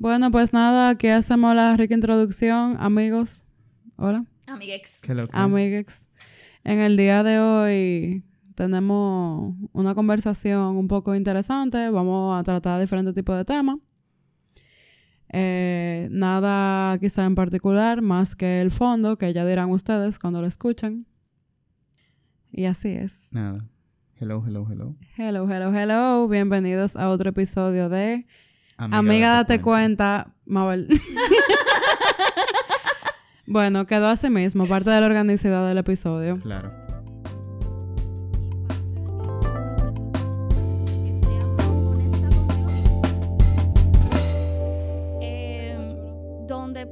Bueno, pues nada, aquí hacemos la rica introducción, amigos. Hola. Amiguex. Qué loco. Amiguex. En el día de hoy tenemos una conversación un poco interesante. Vamos a tratar diferentes tipos de temas. Eh, nada quizá en particular, más que el fondo, que ya dirán ustedes cuando lo escuchen. Y así es. Nada. Hello, hello, hello. Hello, hello, hello. Bienvenidos a otro episodio de Amiga, date, cuenta, Mabel. bueno, quedó así mismo, parte de la organicidad del episodio. Claro. Donde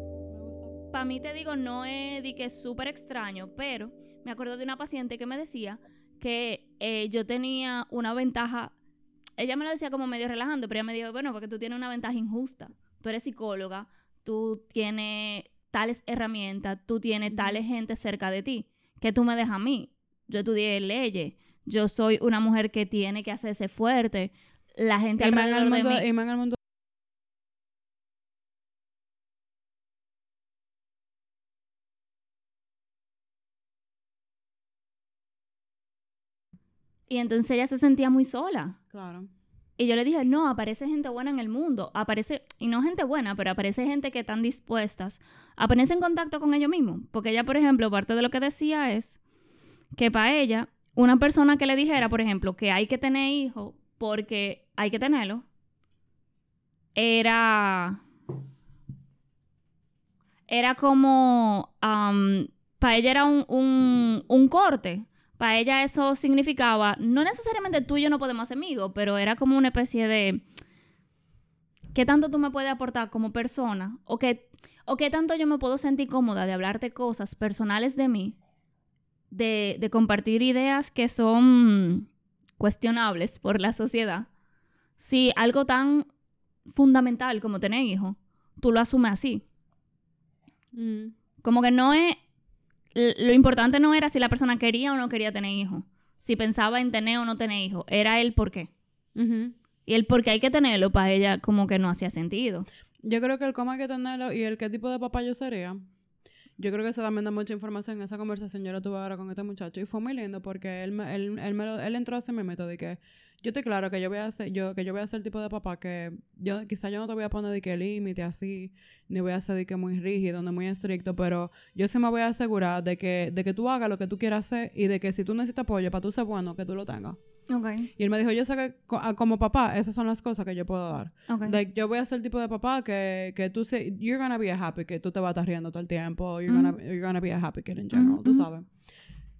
para mí te digo no es de que es súper extraño, pero me acuerdo de una paciente que me decía que eh, yo tenía una ventaja, ella me lo decía como medio relajando, pero ella me dijo, bueno, porque tú tienes una ventaja injusta, tú eres psicóloga, tú tienes tales herramientas, tú tienes tales gente cerca de ti, que tú me dejas a mí, yo estudié leyes, yo soy una mujer que tiene que hacerse fuerte, la gente Y de mí... y entonces ella se sentía muy sola. Claro. Y yo le dije, no, aparece gente buena en el mundo. Aparece, y no gente buena, pero aparece gente que están dispuestas a ponerse en contacto con ellos mismos. Porque ella, por ejemplo, parte de lo que decía es que para ella, una persona que le dijera, por ejemplo, que hay que tener hijos porque hay que tenerlo, era. Era como. para ella era un, un, un corte. Para ella eso significaba, no necesariamente tú y yo no podemos ser amigos, pero era como una especie de, ¿qué tanto tú me puedes aportar como persona? ¿O qué, o qué tanto yo me puedo sentir cómoda de hablarte cosas personales de mí? De, de compartir ideas que son cuestionables por la sociedad. Si algo tan fundamental como tener hijos, tú lo asumes así. Mm. Como que no es lo importante no era si la persona quería o no quería tener hijos. Si pensaba en tener o no tener hijos. Era el por qué. Y el por qué hay que tenerlo para ella como que no hacía sentido. Yo creo que el cómo hay que tenerlo y el qué tipo de papá yo sería. Yo creo que eso también da mucha información. En esa conversación yo la tuve ahora con este muchacho y fue muy lindo porque él, me- él, él, me lo- él entró hacia mi método de que yo estoy claro que yo voy a ser, yo, que yo voy a ser el tipo de papá que yo quizá yo no te voy a poner de que límite así, ni voy a ser de que muy rígido, ni muy estricto, pero yo sí me voy a asegurar de que, de que tú hagas lo que tú quieras hacer y de que si tú necesitas apoyo para tú ser bueno, que tú lo tengas. Ok. Y él me dijo, yo sé que ah, como papá, esas son las cosas que yo puedo dar. Ok. Like, yo voy a ser el tipo de papá que, que tú se, you're gonna be a happy, que tú te vas a estar riendo todo el tiempo, you're, gonna, you're gonna be a happy kid in general, tú sabes.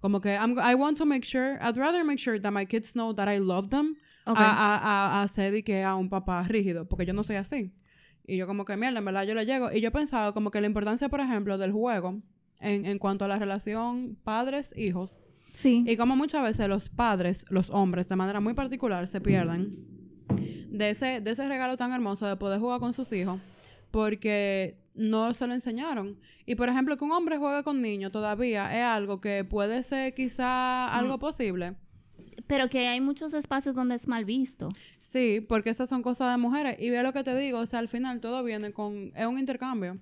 Como que I'm, I want to make sure, I'd rather make sure that my kids know that I love them Ok. a, a, a, ser de que a un papá rígido, porque yo no soy así. Y yo como que, mierda, en verdad yo le llego. Y yo pensaba como que la importancia, por ejemplo, del juego en, en cuanto a la relación padres-hijos, sí. y como muchas veces los padres, los hombres, de manera muy particular, se pierden de ese, de ese regalo tan hermoso de poder jugar con sus hijos porque no se lo enseñaron. Y por ejemplo, que un hombre juegue con niños todavía es algo que puede ser quizá algo posible. Pero que hay muchos espacios donde es mal visto. Sí, porque esas son cosas de mujeres. Y ve lo que te digo, o sea, al final todo viene con... Es un intercambio.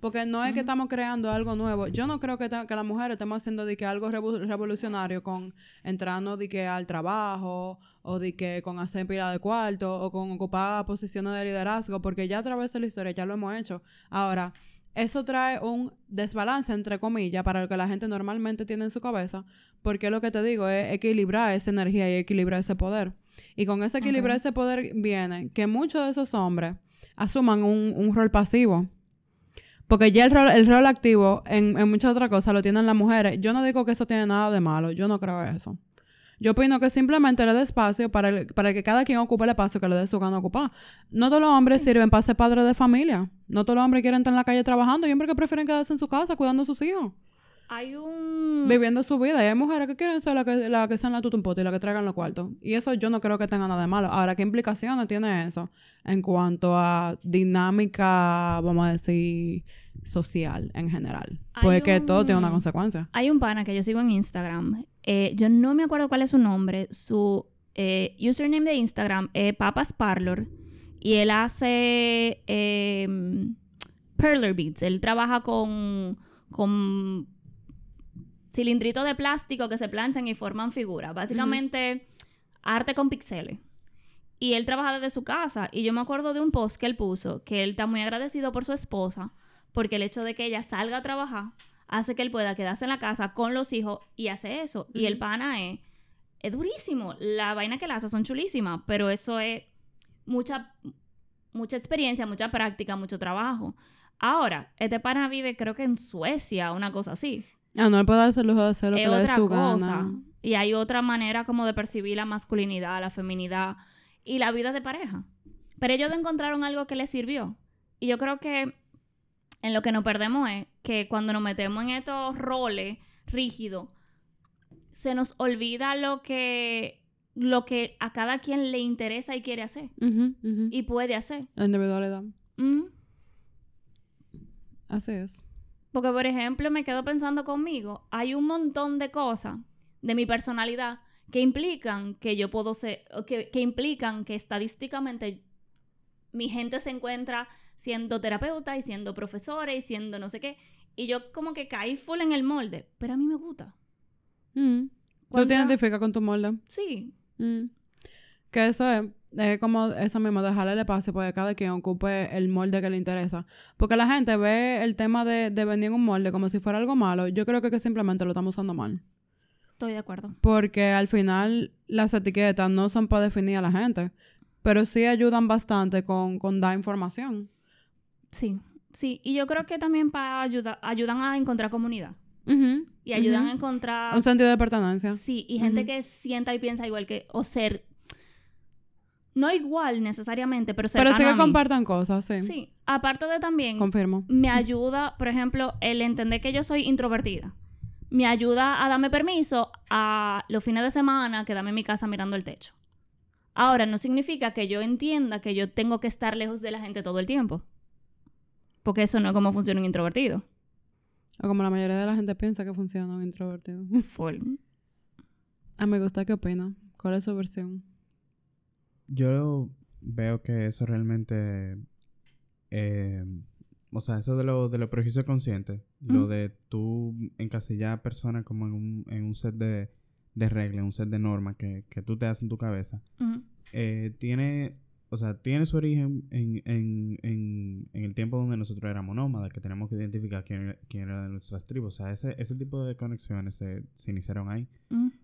Porque no es que estamos creando algo nuevo. Yo no creo que, que las mujeres estemos haciendo de que algo revo- revolucionario con entrando de que al trabajo o de que con hacer pila de cuarto o con ocupar posiciones de liderazgo, porque ya a través de la historia ya lo hemos hecho. Ahora, eso trae un desbalance, entre comillas, para lo que la gente normalmente tiene en su cabeza, porque lo que te digo es equilibrar esa energía y equilibrar ese poder. Y con ese equilibrar ese poder viene que muchos de esos hombres asuman un, un rol pasivo. Porque ya el rol, el rol activo en, en muchas otras cosas lo tienen las mujeres. Yo no digo que eso tiene nada de malo, yo no creo eso. Yo opino que simplemente le dé espacio para, el- para que cada quien ocupe el espacio que le dé su gana ocupar. No todos los hombres sirven para ser padres de familia. No todos los hombres quieren estar en la calle trabajando. Hay hombres que prefieren quedarse en su casa cuidando a sus hijos, Hay un... viviendo su vida. Y hay mujeres que quieren ser las que, la que sean la tutumpote y la que traigan los cuartos. Y eso yo no creo que tenga nada de malo. Ahora, ¿qué implicaciones tiene eso en cuanto a dinámica, vamos a decir, social en general? Hay Pues todo tiene una un- consecuencia. Hay un pana que yo sigo en Instagram. Eh, yo no me acuerdo cuál es su nombre. Su eh, username de Instagram es Papas Parlor. y él hace eh, perler beads. Él trabaja con, con cilindritos de plástico que se planchan y forman figuras. Básicamente, arte con pixeles. Y él trabaja desde su casa. Y yo me acuerdo de un post que él puso, que él está muy agradecido por su esposa, porque el hecho de que ella salga a trabajar hace que él pueda quedarse en la casa con los hijos y hace eso. Y el pana es, es durísimo. La vaina que él hace son chulísimas, pero eso es mucha, mucha experiencia, mucha práctica, mucho trabajo. Ahora, este pana vive creo que en Suecia, una cosa así. Ah, no él puede darse el lujo de hacer lo Es que le dé otra su cosa. gana. Y hay otra manera como de percibir la masculinidad, la feminidad y la vida de pareja. Pero ellos encontraron algo que les sirvió. Y yo creo que en lo que nos perdemos es que cuando nos metemos en estos roles rígidos, se nos olvida lo que, lo que a cada quien le interesa y quiere hacer y puede hacer. La individualidad. Así es. Porque, por ejemplo, me quedo pensando conmigo, hay un montón de cosas de mi personalidad que implican que yo puedo ser, que, que implican que estadísticamente mi gente se encuentra siendo terapeuta y siendo profesora y siendo no sé qué. Y yo como que caí full en el molde, pero a mí me gusta. Mm. ¿Tú te identificas con tu molde? Sí, Mm. Que eso es, es como eso mismo, dejarle el espacio para que cada quien ocupe el molde que le interesa. Porque la gente ve el tema de, de venir en un molde como si fuera algo malo. Yo creo que, que simplemente lo estamos usando mal. estoy de acuerdo. Porque al final las etiquetas no son para definir a la gente, pero sí ayudan bastante con, con dar información. Sí, sí. Y yo creo que también para ayudar, ayudan a encontrar comunidad. Y ayudan a encontrar... Un sentido de pertenencia. Sí, y gente que sienta y piensa igual que, o ser, no igual necesariamente, pero Pero cercano sí a que compartan cosas, sí. Sí, aparte de también, Confirmo. me ayuda, por ejemplo, el entender que yo soy introvertida. Me ayuda a darme permiso a los fines de semana quedarme en mi casa mirando el techo. Ahora, no significa que yo entienda que yo tengo que estar lejos de la gente todo el tiempo. Porque eso no es como funciona un introvertido. O como la mayoría de la gente piensa que funciona un introvertido. Full. ah, me gusta qué opina. ¿Cuál es su versión? Yo veo que eso realmente. eh, o sea, eso de lo, de lo prejuicio consciente, lo de tú encasillar a personas como en un, en un set de, de reglas, un set de normas que, que tú te haces en tu cabeza, eh, tiene. O sea, tiene su origen en, en, en, en el tiempo donde nosotros éramos nómadas, que tenemos que identificar quién, quién era de nuestras tribus. O sea, ese, ese tipo de conexiones se, se iniciaron ahí.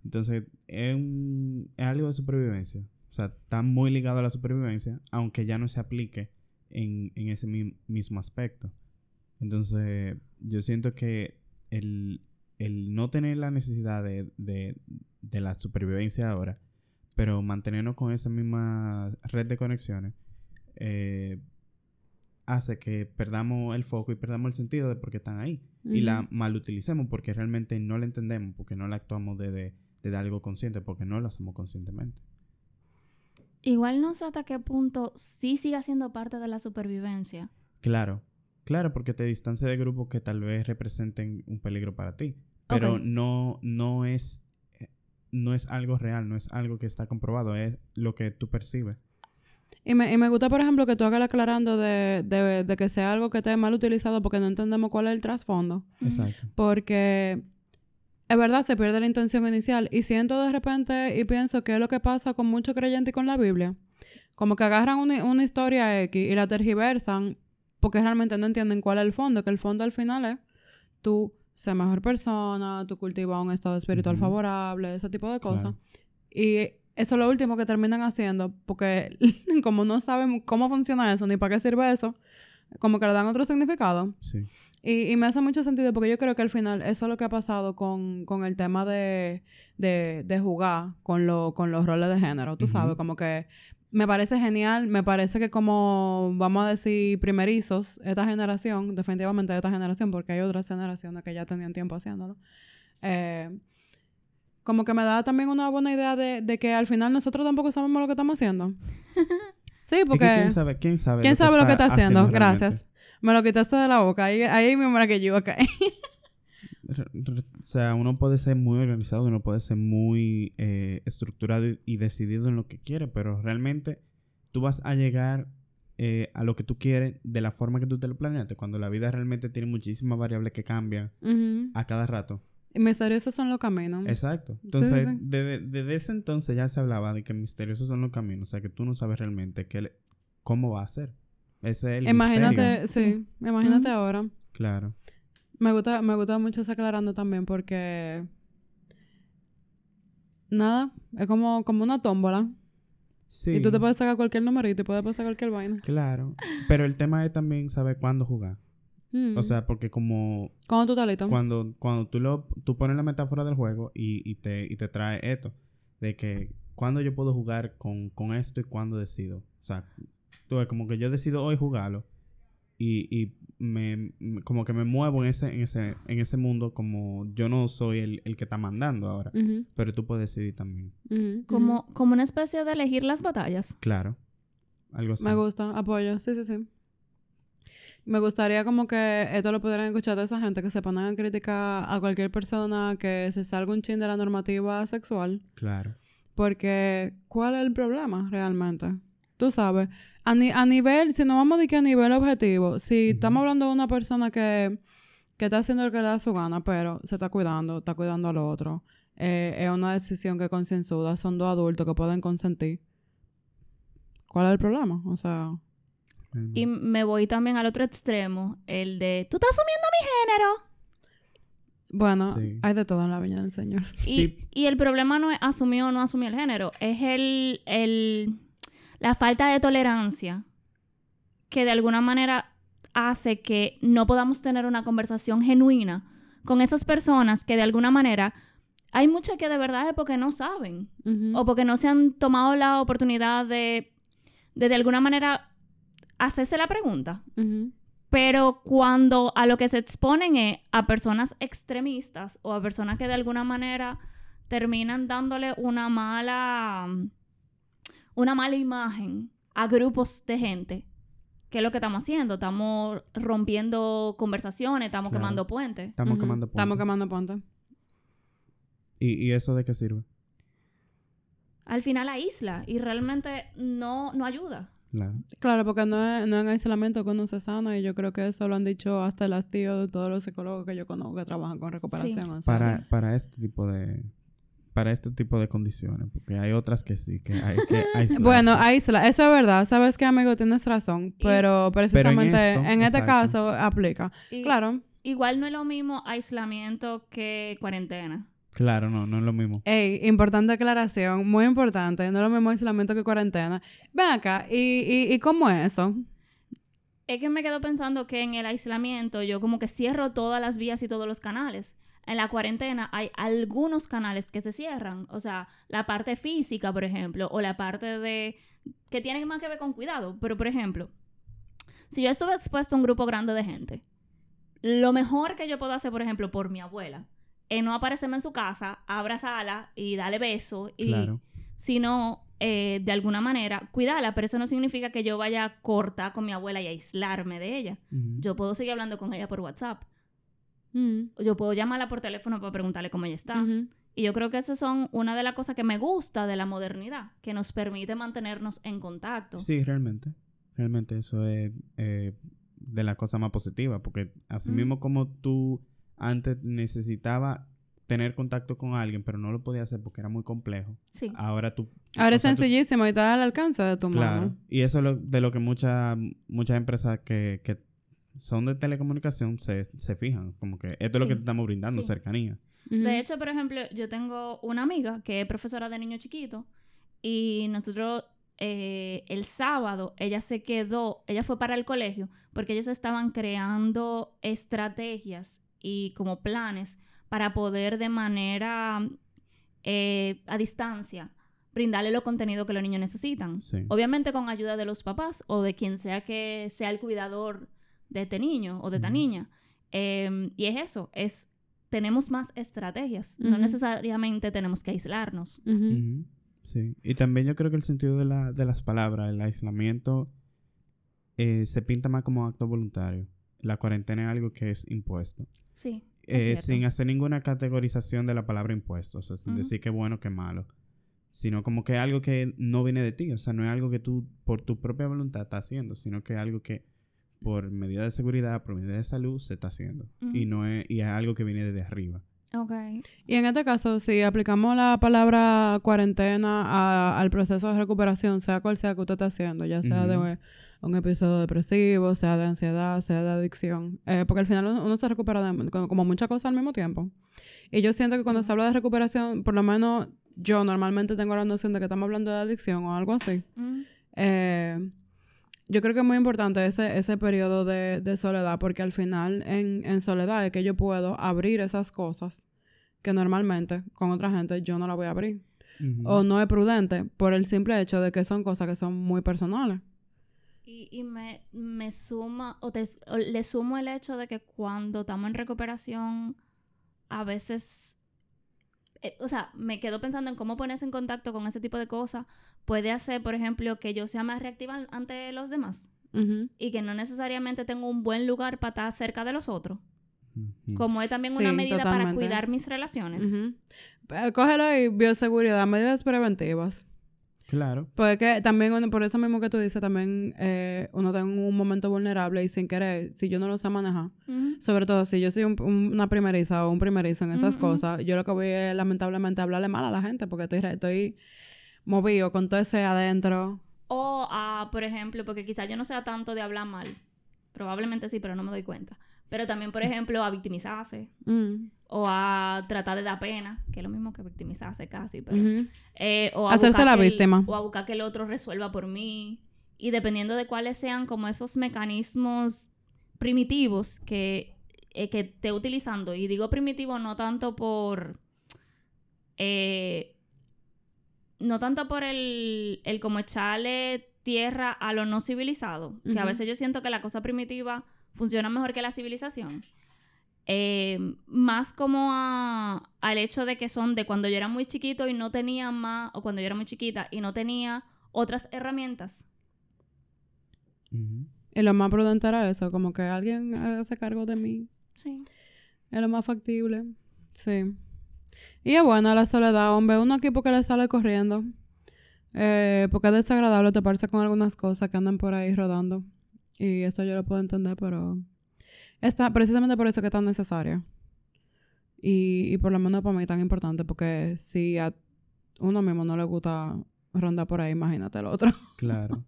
Entonces, es, un- es algo de supervivencia. O sea, está muy ligado a la supervivencia, aunque ya no se aplique en, en ese mi- mismo aspecto. Entonces, yo siento que el, el no tener la necesidad de, de, de la supervivencia ahora, pero mantenernos con esa misma red de conexiones, eh, hace que perdamos el foco y perdamos el sentido de por qué están ahí y la malutilicemos porque realmente no la entendemos, porque no la actuamos desde de, algo consciente, porque no lo hacemos conscientemente. Igual no sé hasta qué punto sí siga siendo parte de la supervivencia. Claro, claro, porque te distancia de grupos que tal vez representen un peligro para ti, pero no, no es no es algo real, no es algo que está comprobado, es lo que tú percibes. Y me, y me gusta, por ejemplo, que tú hagas la aclarando de, de, de que sea algo que esté mal utilizado porque no entendemos cuál es el trasfondo. Exacto. Porque es verdad, se pierde la intención inicial. Y siento de repente y pienso que es lo que pasa con muchos creyentes y con la Biblia. Como que agarran una, una historia X y la tergiversan porque realmente no entienden cuál es el fondo. Que el fondo al final es tú ser mejor persona, tú cultivas un estado espiritual favorable, ese tipo de cosas. Claro. Y eso es lo último que terminan haciendo porque como no saben cómo funciona eso ni para qué sirve eso, como que le dan otro significado. Sí. Y, y me hace mucho sentido porque yo creo que al final eso es lo que ha pasado con, con el tema de, de, de jugar con, lo, con los roles de género, tú Ujú. sabes, como que me parece genial, me parece que como vamos a decir primerizos, esta generación, definitivamente esta generación, porque hay otras generaciones que ya tenían tiempo haciéndolo, eh, como que me da también una buena idea de, de que al final nosotros tampoco sabemos lo que estamos haciendo. Sí, Es porque... que quién sabe, quién sabe, ¿Quién sabe lo que está haciendo? realmente? Gracias. Me lo quitaste de la boca. Ahí, ahí mismo era que yo iba a caer. O sea, uno puede ser muy organizado, uno puede ser muy eh, estructurado y- decidido en lo que quiere, pero realmente tú vas a llegar eh, a lo que tú quieres de la forma que tú te lo planeaste, cuando la vida realmente tiene muchísimas variables que cambian a cada rato. Y misteriosos son los caminos. Exacto. Sí, Entonces, sí. Desde, desde ese entonces ya se hablaba de que misteriosos son los caminos, o sea, que tú no sabes realmente qué le- cómo va a ser. Ese es el Imagínate, misterio. sí, imagínate ahora. Claro. Me gusta, me gusta mucho ese aclarando también porque nada, es como, como una tómbola. Sí. Y tú te puedes sacar cualquier numerito y puedes pasar cualquier vaina. Claro. Pero el tema es también saber cuándo jugar. Mm. O sea, porque como ¿Cuándo tú listo? cuando, cuando tú lo tú pones la metáfora del juego y, y te, y te trae esto, de que cuándo yo puedo jugar con, con esto y cuándo decido. O sea, tú ves, como que yo decido hoy jugarlo y, y me, como que me muevo en ese, en ese, en ese mundo como yo no soy el, el que está mandando ahora. Pero tú puedes decidir también. Como, como una especie de elegir las batallas. Claro. Algo así. Me gusta, apoyo, sí, sí, sí. Me gustaría como que esto lo pudieran escuchar toda esa gente que se ponen a criticar a cualquier persona que se salga un chin de la normativa sexual. Claro. Porque, ¿cuál es el problema realmente? Tú sabes, a, ni- a nivel, si no vamos a decir que a nivel objetivo, si estamos hablando de una persona que, que está haciendo lo que le da su gana, pero se está cuidando, está cuidando al otro, eh, es una decisión que es concienzuda, son dos adultos que pueden consentir. ¿Cuál es el problema? O sea, Y me voy también al otro extremo, el de, tú estás asumiendo mi género. bueno, Sí. hay de todo en la viña del Señor. Y, Sí. y el problema no es asumir o no asumir el género, es el, el, la falta de tolerancia que de alguna manera hace que no podamos tener una conversación genuina con esas personas que de alguna manera hay muchas que de verdad es porque no saben o porque no se han tomado la oportunidad de de, de alguna manera hacerse la pregunta. Pero cuando a lo que se exponen es a personas extremistas o a personas que de alguna manera terminan dándole una mala una mala imagen a grupos de gente, ¿qué es lo que estamos haciendo? Estamos rompiendo conversaciones, estamos Claro. quemando puentes. Estamos quemando Estamos puntos. quemando ponte. ¿Y, ¿Y eso de qué sirve? Al final aísla y realmente no, no ayuda. Claro. Claro, porque no es, no es en aislamiento que uno se sana y yo creo que eso lo han dicho hasta el hastío de todos los psicólogos que yo conozco que trabajan con recuperación. Para, para este tipo de para este tipo de condiciones, porque hay otras que sí, que hay que aislarse. Bueno, aísla, eso es verdad. Sabes que, amigo, tienes razón, pero precisamente esto, en, este caso aplica. Y Claro. Igual no es lo mismo aislamiento que cuarentena. Claro, no, no es lo mismo. Ey, importante aclaración, muy importante. No es lo mismo aislamiento que cuarentena. Ven acá, ¿y, y, y cómo es eso? Es que me quedo pensando que en el aislamiento yo como que cierro todas las vías y todos los canales. En la cuarentena hay algunos canales que se cierran. O sea, la parte física, por ejemplo, o la parte de... que tienen más que ver con cuidado. Pero, por ejemplo, si yo estuve expuesto a un grupo grande de gente, lo mejor que yo puedo hacer, por ejemplo, por mi abuela, es no aparecerme en su casa, abrazarla y darle besos. Y, Claro. sino eh, de alguna manera cuidarla, pero eso no significa que yo vaya a cortar con mi abuela y aislarme de ella. Yo puedo seguir hablando con ella por WhatsApp. Mm, Yo puedo llamarla por teléfono para preguntarle cómo ella está. Y yo creo que esas son una de las cosas que me gusta de la modernidad, que nos permite mantenernos en contacto. Sí, realmente. Realmente eso es eh, de la cosa más positiva, porque así Mm. mismo como tú antes necesitaba tener contacto con alguien, pero no lo podía hacer porque era muy complejo. Sí. Ahora tú... Ahora es sea, tú- sencillísimo y está al alcance de tu Claro. mano. Y eso es lo- de lo que muchas muchas empresas que, que son de telecomunicación se, se fijan. Como que esto es lo Sí. que te estamos brindando, Sí. cercanía. De hecho, por ejemplo, yo tengo una amiga que es profesora de niño chiquito y nosotros eh, el sábado ella se quedó, ella fue para el colegio porque ellos estaban creando estrategias y como planes para poder de manera eh, a distancia brindarle los contenidos que los niños necesitan. Sí. Obviamente con ayuda de los papás o de quien sea que sea el cuidador de este niño o de esta niña. Eh, y es eso, es tenemos más estrategias. No necesariamente tenemos que aislarnos. Sí. Y también yo creo que el sentido de, la, de las palabras, el aislamiento, eh, se pinta más como acto voluntario. La cuarentena es algo que es impuesto. Sí. es Eh, sin hacer ninguna categorización de la palabra impuesto. O sea, sin decir que bueno, que malo. sino como que algo que no viene de ti, o sea, no es algo que tú por tu propia voluntad estás haciendo, sino que es algo que por medida de seguridad, por medida de salud se está haciendo y no es y es algo que viene desde arriba. Ok. Y en este caso, si aplicamos la palabra cuarentena a- al proceso de recuperación, sea cual sea que usted esté haciendo, ya sea de un episodio depresivo, sea de ansiedad, sea de adicción, eh, porque al final uno, uno se recupera de como como muchas cosas al mismo tiempo. Y yo siento que cuando se habla de recuperación, por lo menos yo normalmente tengo la noción de que estamos hablando de adicción o algo así. Eh, yo creo que es muy importante ese, ese periodo de, de soledad, porque al final en, en soledad es que yo puedo abrir esas cosas que normalmente con otra gente yo no la voy a abrir. O no es prudente por el simple hecho de que son cosas que son muy personales. Y, y me, me suma, o, te- o le sumo el hecho de que cuando estamos en recuperación, a veces, eh, o sea, me quedo pensando en cómo ponerse en contacto con ese tipo de cosas. Puede hacer, por ejemplo, que yo sea más reactiva ante los demás y que no necesariamente tengo un buen lugar para estar cerca de los otros. Como es también Sí, una medida para cuidar mis relaciones. Eh, Cógelo ahí, bioseguridad, medidas preventivas. Claro. Porque que también, uno- por eso mismo que tú dices, también eh, uno está en un momento vulnerable y sin querer, si yo no lo sé manejar. Sobre todo si yo soy un- un- una primeriza o un primerizo en esas cosas, yo lo que voy es lamentablemente hablarle mal a la gente porque estoy, estoy movido con todo ese adentro. O a, por ejemplo, porque quizás yo no sea tanto de hablar mal. Probablemente sí, pero no me doy cuenta. Pero también, por ejemplo, a victimizarse. Mm. O a tratar de dar pena, que es lo mismo que victimizarse casi. Pero, eh, o a Hacerse buscar la que el- víctima. o a buscar que el otro resuelva por mí. Y dependiendo de cuáles sean como esos mecanismos primitivos que, eh, que esté utilizando. Y digo primitivo no tanto por... eh, no tanto por el, el como echarle tierra a lo no civilizado, que a veces yo siento que la cosa primitiva funciona mejor que la civilización. Eh, más como a- al hecho de que son de cuando yo era muy chiquito y no tenía más, o cuando yo era muy chiquita y no tenía otras herramientas. Y lo más prudente era eso, como que alguien haga cargo de mí. Sí. Es lo más factible. Sí. Y es buena la soledad, hombre. Uno aquí porque le sale corriendo. Eh, porque es desagradable toparse con algunas cosas que andan por ahí rodando. Y eso yo lo puedo entender, pero... Está precisamente por eso que es tan necesaria. Y, y por lo menos para mí tan importante, porque si a uno mismo no le gusta rondar por ahí, imagínate el otro. Claro.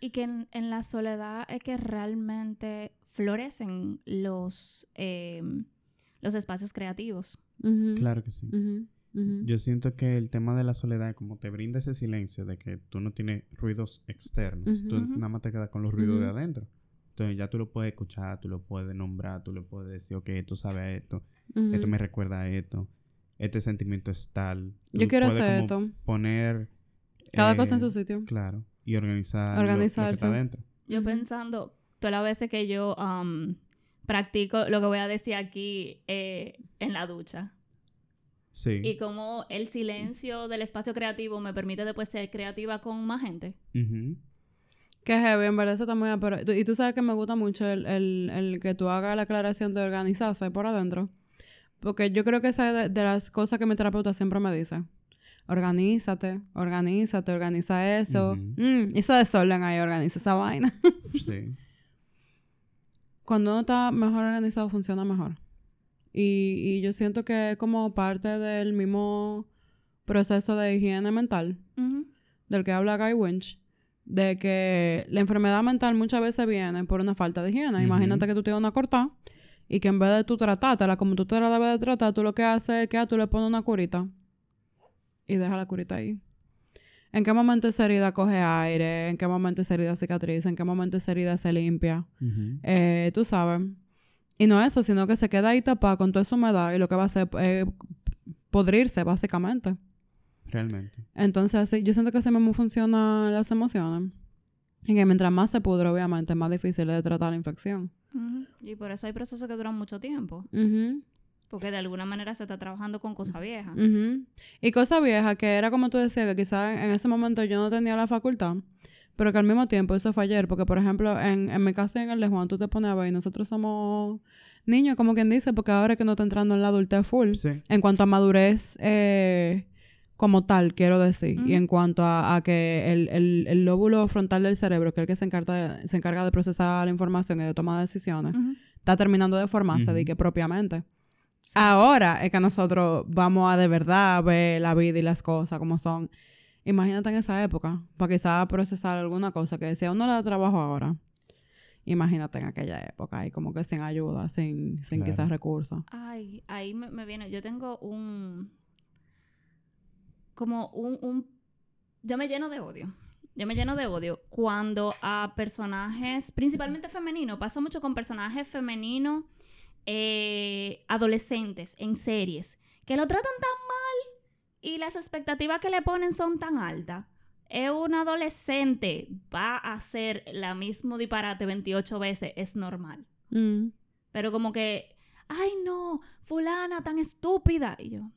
Y que en, en la soledad es que realmente florecen los, eh, los espacios creativos. Claro que sí. Yo siento que el tema de la soledad, como te brinda ese silencio de que tú no tienes ruidos externos, tú nada más te quedas con los ruidos de adentro. Entonces ya tú lo puedes escuchar, tú lo puedes nombrar, tú lo puedes decir, ok, esto sabe a esto, esto me recuerda a esto, este sentimiento es tal. Yo quiero hacer esto. Poner... Cada eh, cosa en su sitio. Claro. Y organizar lo- lo, que Organizarse. está adentro. Yo pensando, todas las veces que yo um, practico lo que voy a decir aquí eh, en la ducha. Sí. Y como el silencio del espacio creativo me permite después ser creativa con más gente. Ujú. Que heavy, en verdad eso está muy... Pero, y tú sabes que me gusta mucho el, el, el que tú hagas la aclaración de organizarse por adentro. Porque yo creo que esa es de, de las cosas que mi terapeuta siempre me dice. Organízate, organízate, organiza eso. Ujú. Mm, hizo desorden ahí, organiza esa vaina. Sí. Cuando uno está mejor organizado, funciona mejor. Y, y yo siento que es como parte del mismo proceso de higiene mental del que habla Guy Winch, de que la enfermedad mental muchas veces viene por una falta de higiene. Imagínate que tú tienes una cortada y que en vez de tú tratártela como tú te la debes de tratar, tú lo que haces es que ah, tú le pones una curita y deja la curita ahí. ¿En qué momento esa herida coge aire? ¿En qué momento esa herida cicatriza? ¿En qué momento esa herida se limpia? Eh, tú sabes. Y no eso, sino que se queda ahí tapada con toda esa humedad y lo que va a hacer es podrirse, básicamente. Realmente. Entonces, así, yo siento que así mismo funcionan las emociones. Y que mientras más se pudre, obviamente, más difícil es de tratar la infección. Y por eso hay procesos que duran mucho tiempo. Porque de alguna manera se está trabajando con cosas viejas. Y cosa vieja, que era como tú decías, que quizás en ese momento yo no tenía la facultad, pero que al mismo tiempo eso fue ayer, porque por ejemplo, en, en mi casa y en el de Juan, tú te pones a ver y nosotros somos niños, como quien dice, porque ahora es que no está entrando en la adultez full. Sí. En cuanto a madurez eh, como tal, quiero decir. Y en cuanto a, a que el, el, el lóbulo frontal del cerebro, que es el que se encarga de, se encarga de procesar la información y de tomar decisiones, está terminando de formarse, de que propiamente. Ahora es que nosotros vamos a de verdad ver la vida y las cosas como son. Imagínate en esa época, para quizás procesar alguna cosa que decía uno le da trabajo ahora. Imagínate en aquella época, y como que sin ayuda, sin, sin Claro. quizás recursos. Ay, ahí me, me viene. Yo tengo un. Como un, un. Yo me lleno de odio. Yo me lleno de odio cuando a personajes, principalmente femeninos, pasa mucho con personajes femeninos eh, adolescentes en series, que lo tratan tan mal y las expectativas que le ponen son tan altas. Es un adolescente, va a hacer la mismo disparate 28 veces, es normal. Mm. Pero como que, ay no, fulana tan estúpida. Y yo,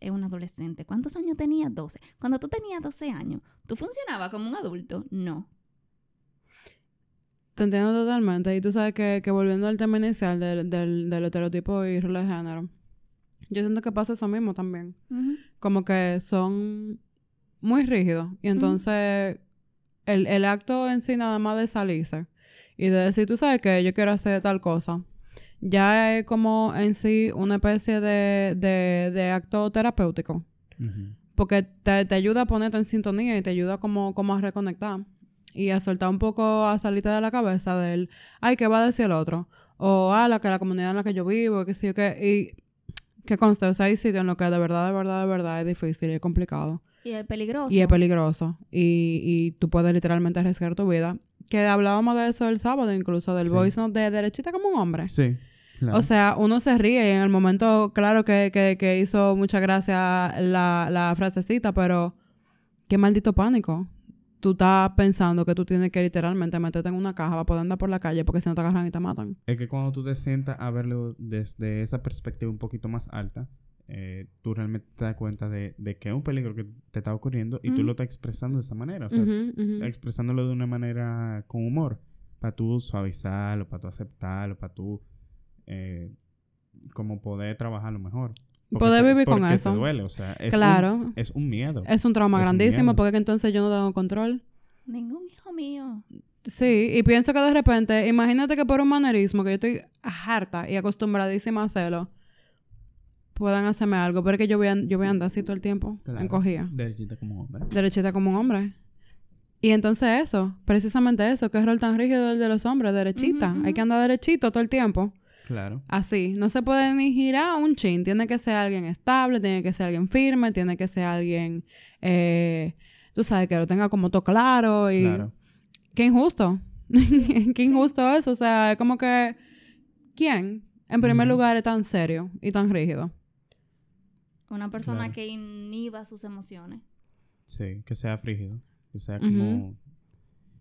es un adolescente. ¿Cuántos años tenía? 12. Cuando tú tenías 12 años, ¿tú funcionabas como un adulto? No. Te entiendo totalmente. Y tú sabes que, que volviendo al tema inicial del, del, del estereotipo y rol de género, yo siento que pasa eso mismo también. Como que son muy rígidos. Y entonces el, el acto en sí nada más de salirse y de decir, tú sabes que yo quiero hacer tal cosa, ya es como en sí una especie de, de, de acto terapéutico. Porque te, te ayuda a ponerte en sintonía y te ayuda como, como a reconectar. Y a soltar un poco, a salirte de la cabeza del, ay, ¿qué va a decir el otro? O, ah, la que la comunidad en la que yo vivo, qué sé yo qué. Y que conste, o sea, hay sitios en los que de verdad, de verdad, de verdad es difícil y es complicado. Y es peligroso. Y es peligroso. Y, y tú puedes literalmente arriesgar tu vida. Que hablábamos de eso el sábado, incluso del Sí. voice note de derechita como un hombre. Sí. claro. O sea, uno se ríe y en el momento, claro que, que, que hizo mucha gracia la, la frasecita, pero qué maldito pánico. Tú estás pensando que tú tienes que literalmente meterte en una caja para poder andar por la calle porque si no te agarran y te matan. Es que cuando tú te sientas a verlo desde esa perspectiva un poquito más alta, eh, tú realmente te das cuenta de, de que es un peligro que te está ocurriendo y tú Ujú. lo estás expresando de esa manera. O sea, expresándolo de una manera con humor. Para tú suavizarlo, para tú aceptarlo, para tú eh, como poder trabajarlo mejor. Poder vivir con porque eso. Te duele, o sea, es Claro. Un, es un miedo. Es un trauma Es un grandísimo miedo. porque que entonces yo no tengo control. Ningún hijo mío. Sí, y pienso que de repente, imagínate que por un manerismo que yo estoy harta y acostumbradísima a hacerlo, puedan hacerme algo, pero es que yo voy a, yo voy a andar así todo el tiempo, Claro. encogida, Derechita como hombre. derechita como un hombre. Y entonces eso, precisamente eso, que es rol tan rígido el de los hombres, derechita. Hay que andar derechito todo el tiempo. Claro. Así, no se puede ni girar un chin. Tiene que ser alguien estable, tiene que ser alguien firme, tiene que ser alguien, eh, tú sabes, que lo tenga como todo claro y... Claro. Qué injusto. Qué injusto eso. O sea, es como que... ¿Quién? En primer lugar es tan serio y tan rígido. Una persona Claro. que inhiba sus emociones. Sí, que sea frígido. Que sea como...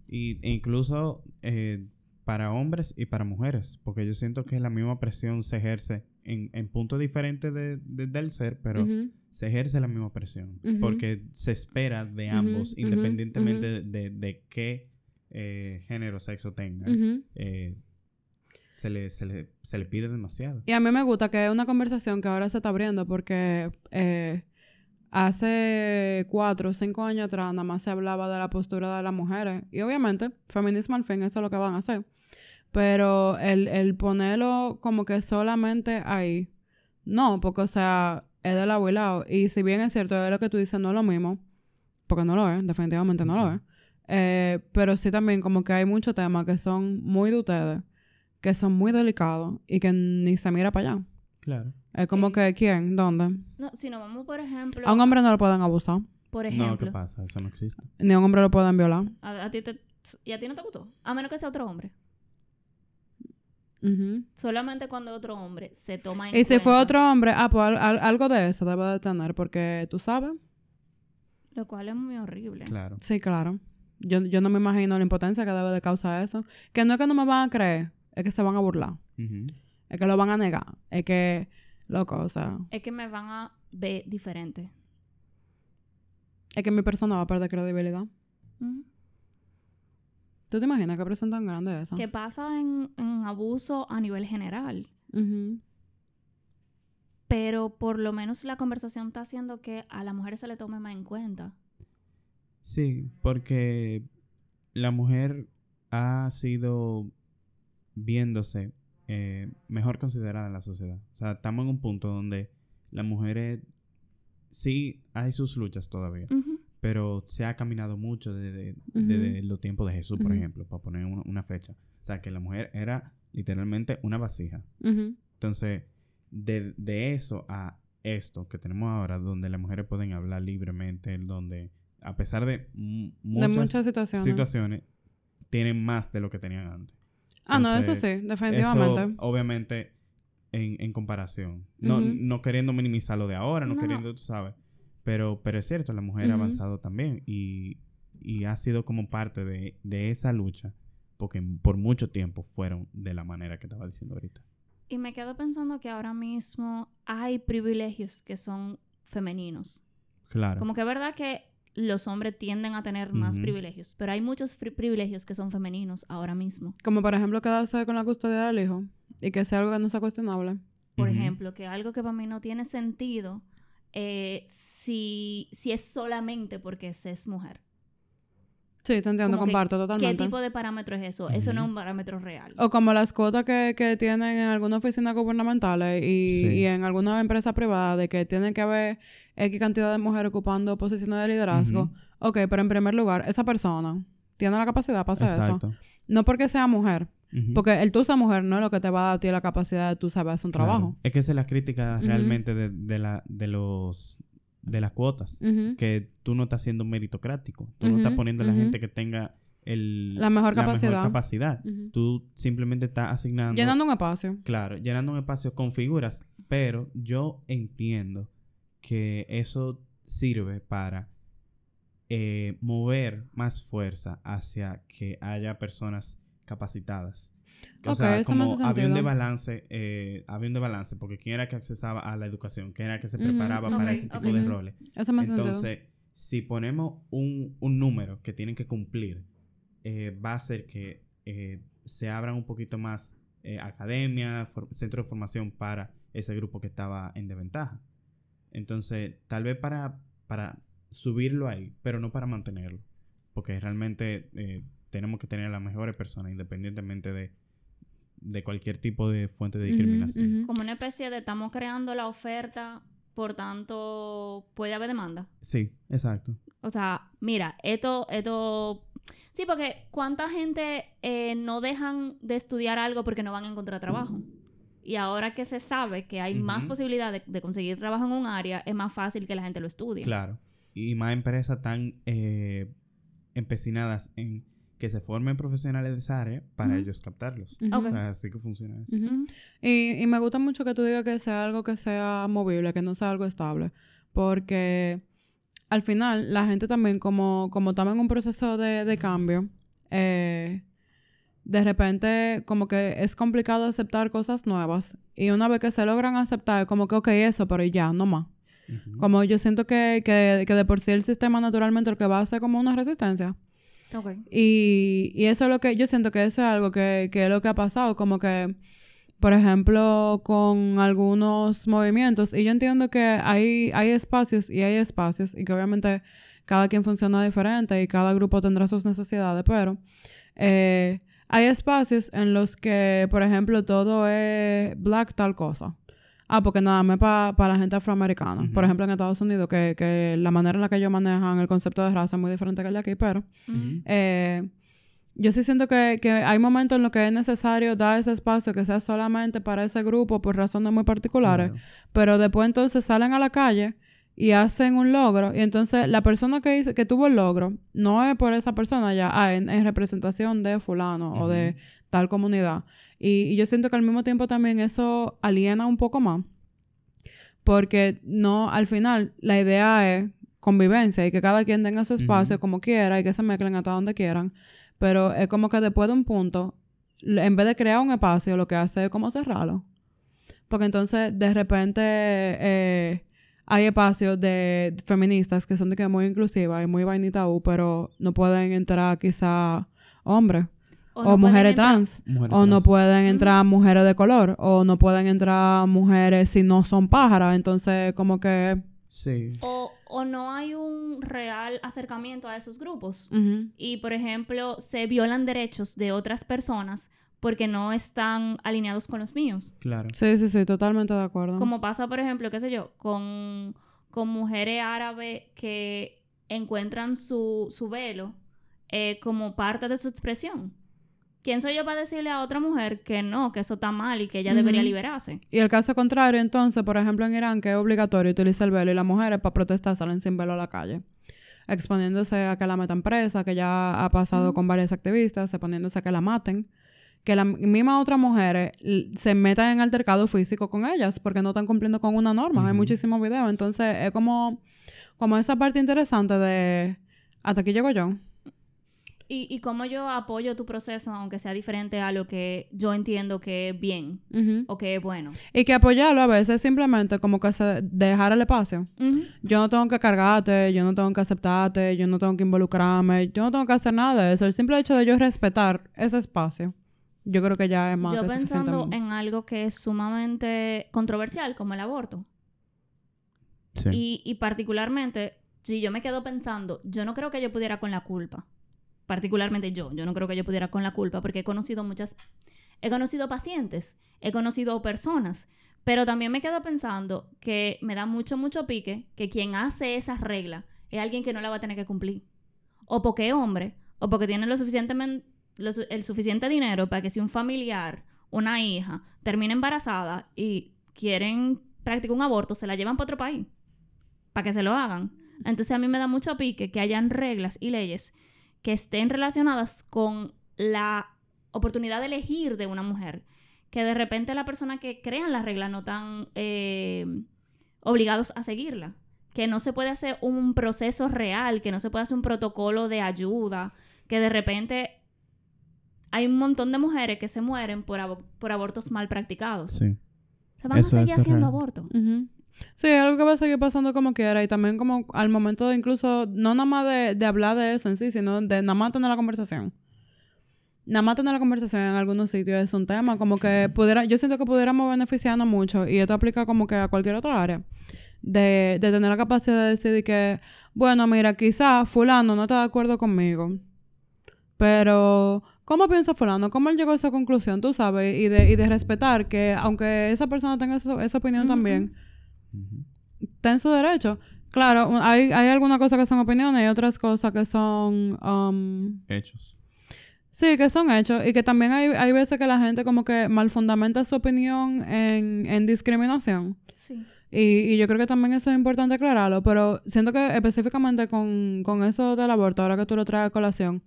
y, e incluso eh, para hombres y para mujeres. Porque yo siento que la misma presión se ejerce en, en puntos diferentes de- de- del ser, pero se ejerce la misma presión. Porque se espera de ambos, independientemente de, de- de qué eh, género o sexo tengan. Eh, se, le, se, le, se le pide demasiado. Y a mí me gusta que es una conversación que ahora se está abriendo porque eh, hace cuatro o cinco años atrás nada más se hablaba de la postura de las mujeres. Y obviamente, feminismo al fin, eso es lo que van a hacer. Pero el, el ponerlo como que solamente ahí, no, porque o sea, es de lado y lado. Y si bien es cierto, es lo que tú dices, no es lo mismo, porque no lo es, definitivamente no lo es. Eh, pero sí también como que hay muchos temas que son muy de ustedes, que son muy delicados y que ni se mira para allá. Claro. Es como que, ¿quién? ¿Dónde? No, si nos vamos, por ejemplo. A un hombre no lo pueden abusar, Por No, ejemplo. ¿qué pasa? Eso no existe. ni a un hombre lo pueden violar. a, a ti te, ¿Y a ti no te gustó? A menos que sea otro hombre. Solamente cuando otro hombre se toma en Y si fue otro hombre, ah, pues al- al- algo de eso debe de tener, porque tú sabes. Lo cual es muy horrible. Claro. Sí, claro. Yo, yo no me imagino la impotencia que debe de causar eso. Que no es que no me van a creer, es que se van a burlar. Es que lo van a negar. Es que, loco, o sea, Es que me van a ver diferente. es que mi persona va a perder credibilidad. Ujú. ¿Tú te imaginas qué presión tan grande es esa? ¿Qué pasa en, en abuso a nivel general? Pero por lo menos la conversación está haciendo que a las mujeres se le tome más en cuenta. Sí, porque la mujer ha sido viéndose eh, mejor considerada en la sociedad. O sea, estamos en un punto donde las mujeres sí hay sus luchas todavía, Ujú. Pero se ha caminado mucho desde, desde los tiempos de Jesús, por ejemplo, para poner una, una fecha. O sea, que la mujer era literalmente una vasija. Entonces, de, de eso a esto que tenemos ahora, donde las mujeres pueden hablar libremente, donde a pesar de, mu- De muchas, situaciones. situaciones, tienen más de lo que tenían antes. Ah, no, eso sí, definitivamente. Eso, obviamente, en, en comparación. No, queriendo minimizar lo de ahora, no, No, no. queriendo, tú sabes. Pero, pero es cierto, la mujer ha avanzado también y, y ha sido como parte de, de esa lucha, porque por mucho tiempo fueron de la manera que estaba diciendo ahorita. Y me quedo pensando que ahora mismo hay privilegios que son femeninos. Claro. Como que es verdad que los hombres tienden a tener más privilegios, pero hay muchos privilegios que son femeninos ahora mismo. Como por ejemplo quedarse con la custodia del hijo y que sea algo que no sea cuestionable. Por ejemplo, que algo que para mí no tiene sentido eh, si, si es solamente porque se es mujer. Sí, te entiendo, Como que, comparto ¿Qué totalmente. tipo de parámetro es eso? Eso no es un parámetro real. O como las cuotas que, que tienen en algunas oficinas gubernamentales y, Sí. y en algunas empresas privadas de que tienen que haber X cantidad de mujeres ocupando posiciones de liderazgo. Ok, pero en primer lugar, esa persona tiene la capacidad para hacer eso. Exacto. No porque sea mujer. Porque el tú ser mujer no es lo que te va a dar a ti la capacidad de tú saber hacer un Claro. trabajo. Es que esa es la crítica realmente de, de la, de los de las cuotas. Que tú no estás siendo meritocrático. Tú no estás poniendo a la gente que tenga el, La mejor capacidad. capacidad. Tú simplemente estás asignando. Llenando un espacio. Claro, llenando un espacio con figuras. Pero yo entiendo que eso sirve para eh, mover más fuerza hacia que haya personas capacitadas. O sea, como había un desbalance, eh, había un desbalance, porque quién era que accesaba a la educación, quién era que se preparaba para ese tipo de roles. Eso me sentido. Entonces, si ponemos un, un número que tienen que cumplir, eh, va a hacer que eh, se abran un poquito más eh, academias, centros de formación para ese grupo que estaba en desventaja. Entonces, tal vez para, para subirlo ahí, pero no para mantenerlo. Porque realmente tenemos que tener a las mejores personas, independientemente de, de cualquier tipo de fuente de discriminación. Como una especie de estamos creando la oferta, por tanto puede haber demanda. Sí, exacto. O sea, mira, esto, esto... Sí, porque ¿cuánta gente eh, no dejan de estudiar algo porque no van a encontrar trabajo? Y ahora que se sabe que hay más Ujú. posibilidad de, de conseguir trabajo en un área, es más fácil que la gente lo estudie. Claro. Y más empresas tan eh, empecinadas en que se formen profesionales de esa área para ellos captarlos. O sea, así que funciona eso. Y, y me gusta mucho que tú digas que sea algo que sea movible, que no sea algo estable. Porque al final, la gente también, como, como estamos en un proceso de, de cambio, eh, de repente como que es complicado aceptar cosas nuevas. Y una vez que se logran aceptar, como que, ok, eso, pero ya, no más. Como yo siento que, que, que de por sí el sistema naturalmente lo que va a hacer como una resistencia. Y, y eso es lo que yo siento que eso es algo que, que es lo que ha pasado, como que, por ejemplo, con algunos movimientos, y yo entiendo que hay, hay espacios y hay espacios, y que obviamente cada quien funciona diferente y cada grupo tendrá sus necesidades, pero eh, hay espacios en los que, por ejemplo, todo es black tal cosa. Ah, porque nada más para la gente afroamericana. Por ejemplo, en Estados Unidos, que, que la manera en la que ellos manejan el concepto de raza es muy diferente que el de aquí, pero eh, yo sí siento que, que hay momentos en los que es necesario dar ese espacio que sea solamente para ese grupo por razones muy particulares, Claro. pero después entonces salen a la calle y hacen un logro y entonces la persona que hizo, que tuvo el logro no es por esa persona ya, ah, en, en representación de fulano o de tal comunidad. Y, y yo siento que al mismo tiempo también eso aliena un poco más. Porque no, al final, la idea es convivencia y que cada quien tenga su espacio como quiera y que se mezclen hasta donde quieran. Pero es como que después de un punto, en vez de crear un espacio, lo que hace es como cerrarlo. Porque entonces, de repente, eh, hay espacios de feministas que son de que muy inclusivas y muy vainita U, pero no pueden entrar quizá hombres. O, no mujeres trans. Mujeres O no pueden entrar mujeres de color. O no pueden entrar mujeres si no son pájaras. Entonces, como que... Sí. O, o no hay un real acercamiento a esos grupos. Y, por ejemplo, se violan derechos de otras personas porque no están alineados con los míos. Claro. Sí, sí, sí, totalmente de acuerdo. Como pasa, por ejemplo, qué sé yo, con, con mujeres árabes que encuentran su, su velo eh, como parte de su expresión. ¿Quién soy yo para decirle a otra mujer que no, que eso está mal y que ella debería liberarse? Y el caso contrario, entonces, por ejemplo, en Irán, que es obligatorio utilizar el velo y las mujeres para protestar salen sin velo a la calle. Exponiéndose a que la metan presa, que ya ha pasado con varias activistas, exponiéndose a que la maten. Que las mismas otras mujeres se metan en altercado físico con ellas porque no están cumpliendo con una norma. Hay muchísimos videos. Entonces, es como, como esa parte interesante de hasta aquí llego yo. Y, y cómo yo apoyo tu proceso, aunque sea diferente a lo que yo entiendo que es bien Ujú. o que es bueno. Y que apoyarlo a veces es simplemente como que se dejar el espacio. Ujú. Yo no tengo que cargarte, yo no tengo que aceptarte, yo no tengo que involucrarme, yo no tengo que hacer nada de eso. El simple hecho de yo respetar ese espacio, yo creo que ya es más Yo que suficiente. pensando en algo que es sumamente controversial, como el aborto. Sí. Y, y particularmente, si yo me quedo pensando, yo no creo que yo pudiera con la culpa. Particularmente yo, yo no creo que yo pudiera con la culpa porque he conocido muchas, he conocido pacientes, he conocido personas, pero también me quedo pensando que me da mucho, mucho pique que quien hace esas reglas es alguien que no la va a tener que cumplir. O porque es hombre, o porque tiene lo suficientemente, el suficiente dinero para que si un familiar, una hija, termina embarazada y quieren practicar un aborto, se la llevan para otro país para que se lo hagan. Entonces a mí me da mucho pique que hayan reglas y leyes que estén relacionadas con la oportunidad de elegir de una mujer. Que de repente la persona que crean las reglas no están eh, obligados a seguirla. Que no se puede hacer un proceso real, que no se puede hacer un protocolo de ayuda, que de repente hay un montón de mujeres que se mueren por, abo- por abortos mal practicados. Sí. Se van Eso a seguir haciendo real. Sí, es algo que va a seguir pasando como quiera y también como al momento de incluso, no nada más de, de hablar de eso en sí, sino de nada más tener la conversación. Nada más tener la conversación en algunos sitios es un tema como que pudiera, yo siento que pudiéramos beneficiarnos mucho y esto aplica como que a cualquier otra área. De, de tener la capacidad de decidir que, bueno, mira, quizá fulano no está de acuerdo conmigo, pero ¿cómo piensa fulano? ¿Cómo él llegó a esa conclusión? Tú sabes, y de, y de respetar que aunque esa persona tenga esa, esa opinión también, Está en su derecho. Claro, hay, hay algunas cosas que son opiniones y otras cosas que son... um, Hechos. sí, que son hechos. Y que también hay, hay veces que la gente como que mal fundamenta su opinión en, en discriminación. Sí. Y, y yo creo que también eso es importante aclararlo. Pero siento que específicamente con, con eso del aborto, ahora que tú lo traes a colación,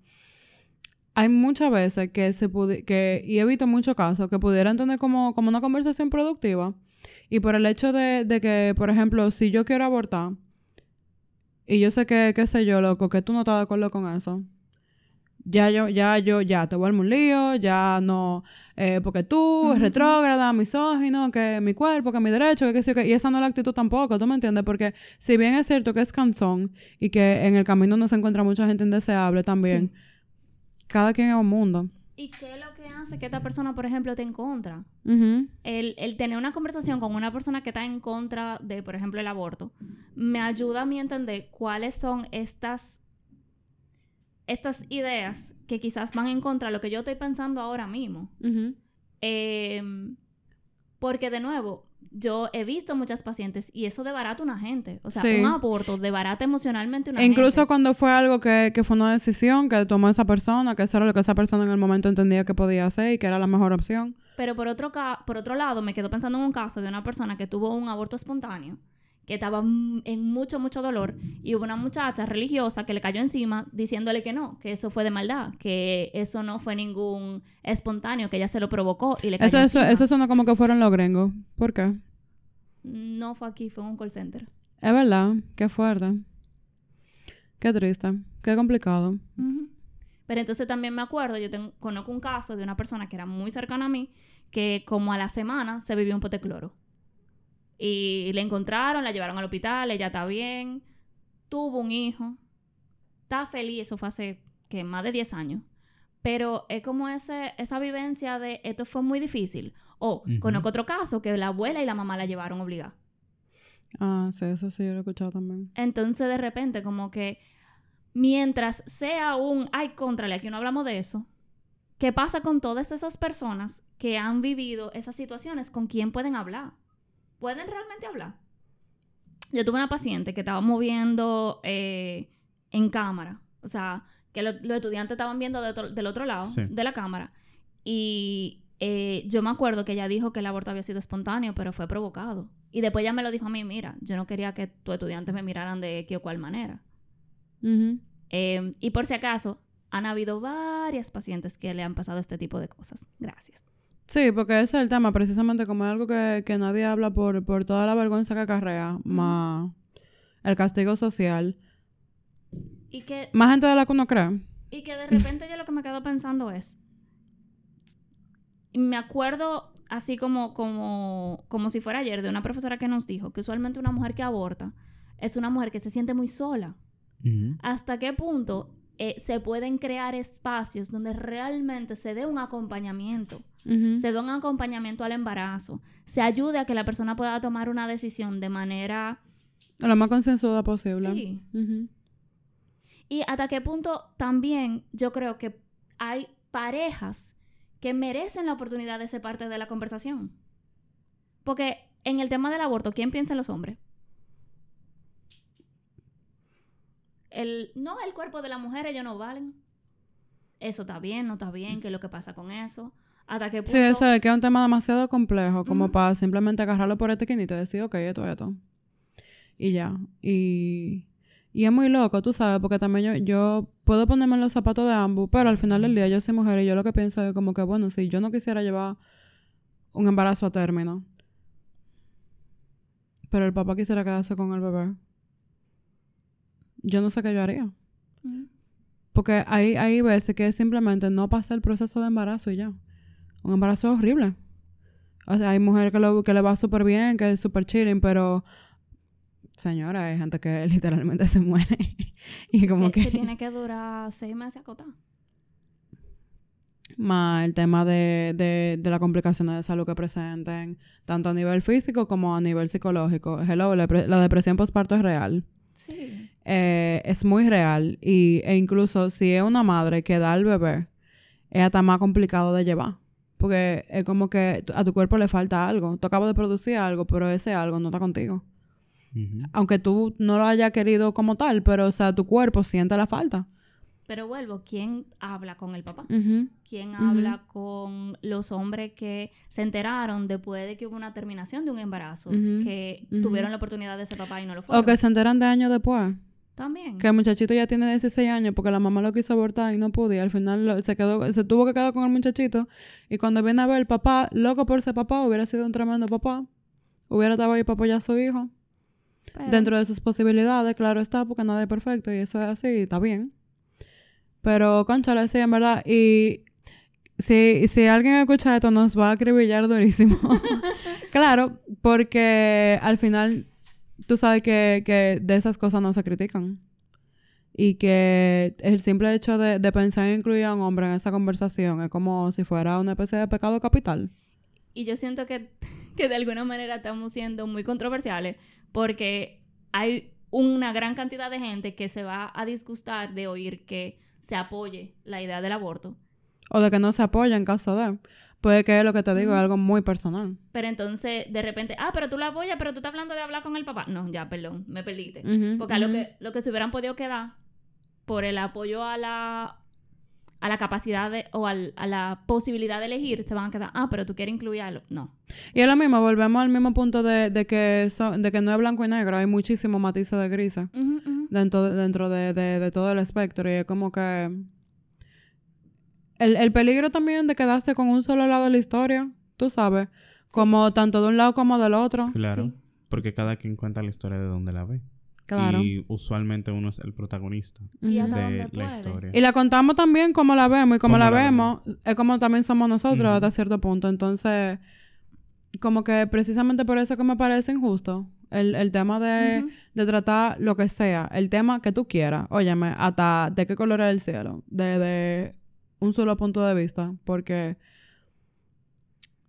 hay muchas veces que se pudi- que, y he visto muchos casos, que pudieran tener como, como una conversación productiva. Y por el hecho de, de que, por ejemplo, si yo quiero abortar, y yo sé que, qué sé yo, loco, que tú no estás de acuerdo con eso. Ya yo, ya yo, ya te vuelvo un lío, ya no, eh, porque tú, retrógrada, misógino, que mi cuerpo, que mi derecho, que qué sé yo, que, y esa no es la actitud tampoco, ¿tú me entiendes? Porque si bien es cierto que es cansón y que en el camino no se encuentra mucha gente indeseable también, cada quien es un mundo. ¿Y qué es lo que hace que esta persona, por ejemplo, esté en contra? El, el tener una conversación con una persona que está en contra de, por ejemplo, el aborto, me ayuda a mí a entender cuáles son estas, estas ideas que quizás van en contra de lo que yo estoy pensando ahora mismo. Em, porque, de nuevo, yo he visto muchas pacientes y eso debarata a una gente. O sea, Sí. un aborto debarata emocionalmente una E incluso gente. cuando fue algo que, que fue una decisión que tomó esa persona, que eso era lo que esa persona en el momento entendía que podía hacer y que era la mejor opción. Pero por otro, ca- por otro lado, me quedo pensando en un caso de una persona que tuvo un aborto espontáneo, que estaba en mucho, mucho dolor, y hubo una muchacha religiosa que le cayó encima diciéndole que no, que eso fue de maldad, que eso no fue ningún espontáneo, que ella se lo provocó y le cayó Eso, eso, encima. eso suena como que fueron los gringos. ¿Por qué? No fue aquí, fue en un call center. Es verdad, qué fuerte. Qué triste, qué complicado. Ujú. Pero entonces también me acuerdo, yo tengo, conozco un caso de una persona que era muy cercana a mí, que como a la semana se bebió un pote de cloro. Y le encontraron, la llevaron al hospital, ella está bien, tuvo un hijo, está feliz, eso fue hace que más de 10 años. pero es como ese, esa vivencia de esto fue muy difícil. O conozco otro caso que la abuela y la mamá la llevaron obligada. Ah, sí, eso sí, yo lo he escuchado también. Entonces, de repente, como que mientras sea un, ay, contrale, aquí no hablamos de eso, ¿qué pasa con todas esas personas que han vivido esas situaciones? ¿Con quién pueden hablar? ¿Pueden realmente hablar? Yo tuve una paciente que estaba moviendo eh, en cámara, o sea, que lo- los estudiantes estaban viendo de otro- del otro lado Sí. de la cámara. Y eh, yo me acuerdo que ella dijo que el aborto había sido espontáneo, pero fue provocado. Y después ella me lo dijo a mí, mira, yo no quería que tus estudiantes me miraran de qué o cual manera. Eh, y por si acaso, han habido varias pacientes que le han pasado este tipo de cosas. Gracias. Sí, porque ese es el tema, precisamente como es algo que, que nadie habla por, por toda la vergüenza que acarrea, más el castigo social. Y que, Más gente de la que uno cree. y que de repente yo lo que me quedo pensando es, me acuerdo así como, como, como si fuera ayer de una profesora que nos dijo que usualmente una mujer que aborta es una mujer que se siente muy sola. ¿Hasta qué punto eh, se pueden crear espacios donde realmente se dé un acompañamiento? Se dé un acompañamiento al embarazo, se ayude a que la persona pueda tomar una decisión de manera... Lo más consensuada posible. Sí. Y hasta qué punto también yo creo que hay parejas que merecen la oportunidad de ser parte de la conversación. Porque en el tema del aborto, ¿quién piensa en los hombres? El, no, el cuerpo de la mujer, ellos no valen. Eso está bien, no está bien, ¿qué es lo que pasa con eso? ¿Hasta qué punto? Sí, eso es que es un tema demasiado complejo, como para simplemente agarrarlo por este y decir, ok, esto, esto. Y ya. Y, y es muy loco, tú sabes, porque también yo, yo puedo ponerme en los zapatos de ambos, pero al final del día yo soy mujer y yo lo que pienso es como que, bueno, si yo no quisiera llevar un embarazo a término, pero el papá quisiera quedarse con el bebé, yo no sé qué yo haría. Porque hay, hay veces que simplemente no pasa el proceso de embarazo y ya. Un embarazo horrible. O sea, hay mujeres que, lo, que le va súper bien, que es súper chilling, pero... Señora, hay gente que literalmente se muere. y como que, que... que tiene que durar seis meses acotado. Más el tema de, de, de las complicaciones de salud que presenten, tanto a nivel físico como a nivel psicológico. Hello, la, la depresión postparto es real. Sí. eh, es muy real y, e incluso si es una madre que da al bebé, es hasta más complicado de llevar. Porque es como que a tu cuerpo le falta algo. Tú acabas de producir algo, pero ese algo no está contigo. Aunque tú no lo hayas querido como tal, pero o sea, tu cuerpo siente la falta. Pero vuelvo, ¿quién habla con el papá? ¿Quién habla con los hombres que se enteraron después de que hubo una terminación de un embarazo? Que tuvieron la oportunidad de ser papá y no lo fueron. O que se enteran de años después. También. Que el muchachito ya tiene 16 años porque la mamá lo quiso abortar y no pudo. Y al final lo- se quedó, se tuvo que quedar con el muchachito. Y cuando viene a ver el papá, loco por ser papá, hubiera sido un tremendo papá. Hubiera estado ahí para apoyar a su hijo. Pero- Dentro de sus posibilidades, claro está, porque nada es perfecto y eso es así, y está bien. Pero, conchale, sí, en verdad. Y si, si alguien escucha esto, nos va a acribillar durísimo. claro, porque al final tú sabes que, que de esas cosas no se critican. Y que el simple hecho de, de pensar en incluir a un hombre en esa conversación es como si fuera una especie de pecado capital. Y yo siento que, que de alguna manera estamos siendo muy controversiales porque hay una gran cantidad de gente que se va a disgustar de oír que se apoye la idea del aborto. O de que no se apoya en caso de. Puede que lo que te digo, es algo muy personal. Pero entonces, de repente, ah, pero tú la apoyas, pero tú estás hablando de hablar con el papá. No, ya, perdón, me perdiste. Porque a lo que, lo que se hubieran podido quedar por el apoyo a la, a la capacidad de, o al- a la posibilidad de elegir, se van a quedar, ah, pero tú quieres incluir algo. No. Y es lo mismo, volvemos al mismo punto de, de que son, de que no es blanco y negro, hay muchísimos matices de grises dentro, de, dentro de, de- de todo el espectro. Y es como que el, el peligro también de quedarse con un solo lado de la historia, tú sabes, como tanto de un lado como del otro. Claro. Sí. Porque cada quien cuenta la historia de donde la ve. Claro. Y usualmente uno es el protagonista Y de la puede. historia. Y la contamos también como la vemos y como Como la, la vemos, es como también somos nosotros hasta cierto punto. Entonces, como que precisamente por eso que me parece injusto el, el tema de, de tratar lo que sea, el tema que tú quieras. Óyeme, hasta de qué color es el cielo, de, de un solo punto de vista, porque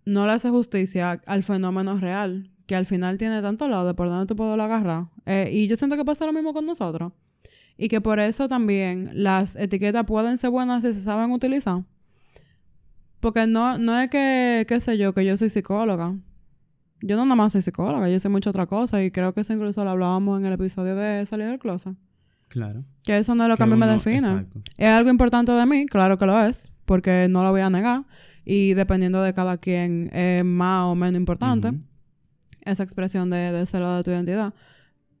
no le hace justicia al fenómeno real, que al final tiene tanto lado de por dónde tú puedes agarrar. Eh, y yo siento que pasa lo mismo con nosotros. Y que por eso también las etiquetas pueden ser buenas si se saben utilizar. Porque no, no es que, qué sé yo, que yo soy psicóloga. Yo no nada más soy psicóloga, yo sé mucha otra cosa y creo que eso incluso lo hablábamos en el episodio de Salir del Closet. Claro. Que eso no es lo que, a mí me define. exacto. Es algo importante de mí, claro que lo es, porque no lo voy a negar. Y dependiendo de cada quien es más o menos importante esa expresión de, de celo de tu identidad.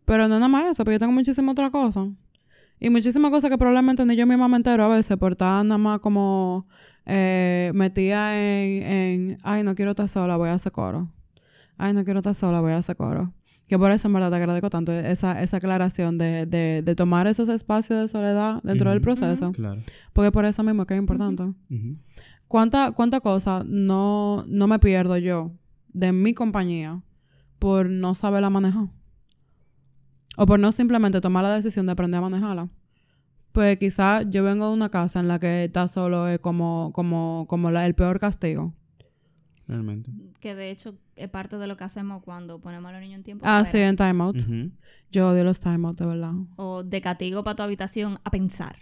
Pero no nada más eso, porque yo tengo muchísimas otras cosas. Y muchísimas cosas que probablemente ni yo misma me entero a veces por estar nada más como eh, metida en, en, ay, no quiero estar sola, voy a hacer coro. Ay, no quiero estar sola, voy a hacer coro. Que por eso en verdad te agradezco tanto esa, esa aclaración de, de, de tomar esos espacios de soledad dentro del proceso. Claro. Porque por eso mismo es que es importante. Ujú. ¿Cuánta, cuánta cosa no, no me pierdo yo de mi compañía por no saberla manejar? O por no simplemente tomar la decisión de aprender a manejarla. Pues quizás yo vengo de una casa en la que estar solo es como, como, como la- el peor castigo. Realmente. Que de hecho es parte de lo que hacemos cuando ponemos a los niños en tiempo Ah, fuera. sí, en timeout. Ujú. Yo odio los timeouts, de verdad. O de castigo para tu habitación a pensar.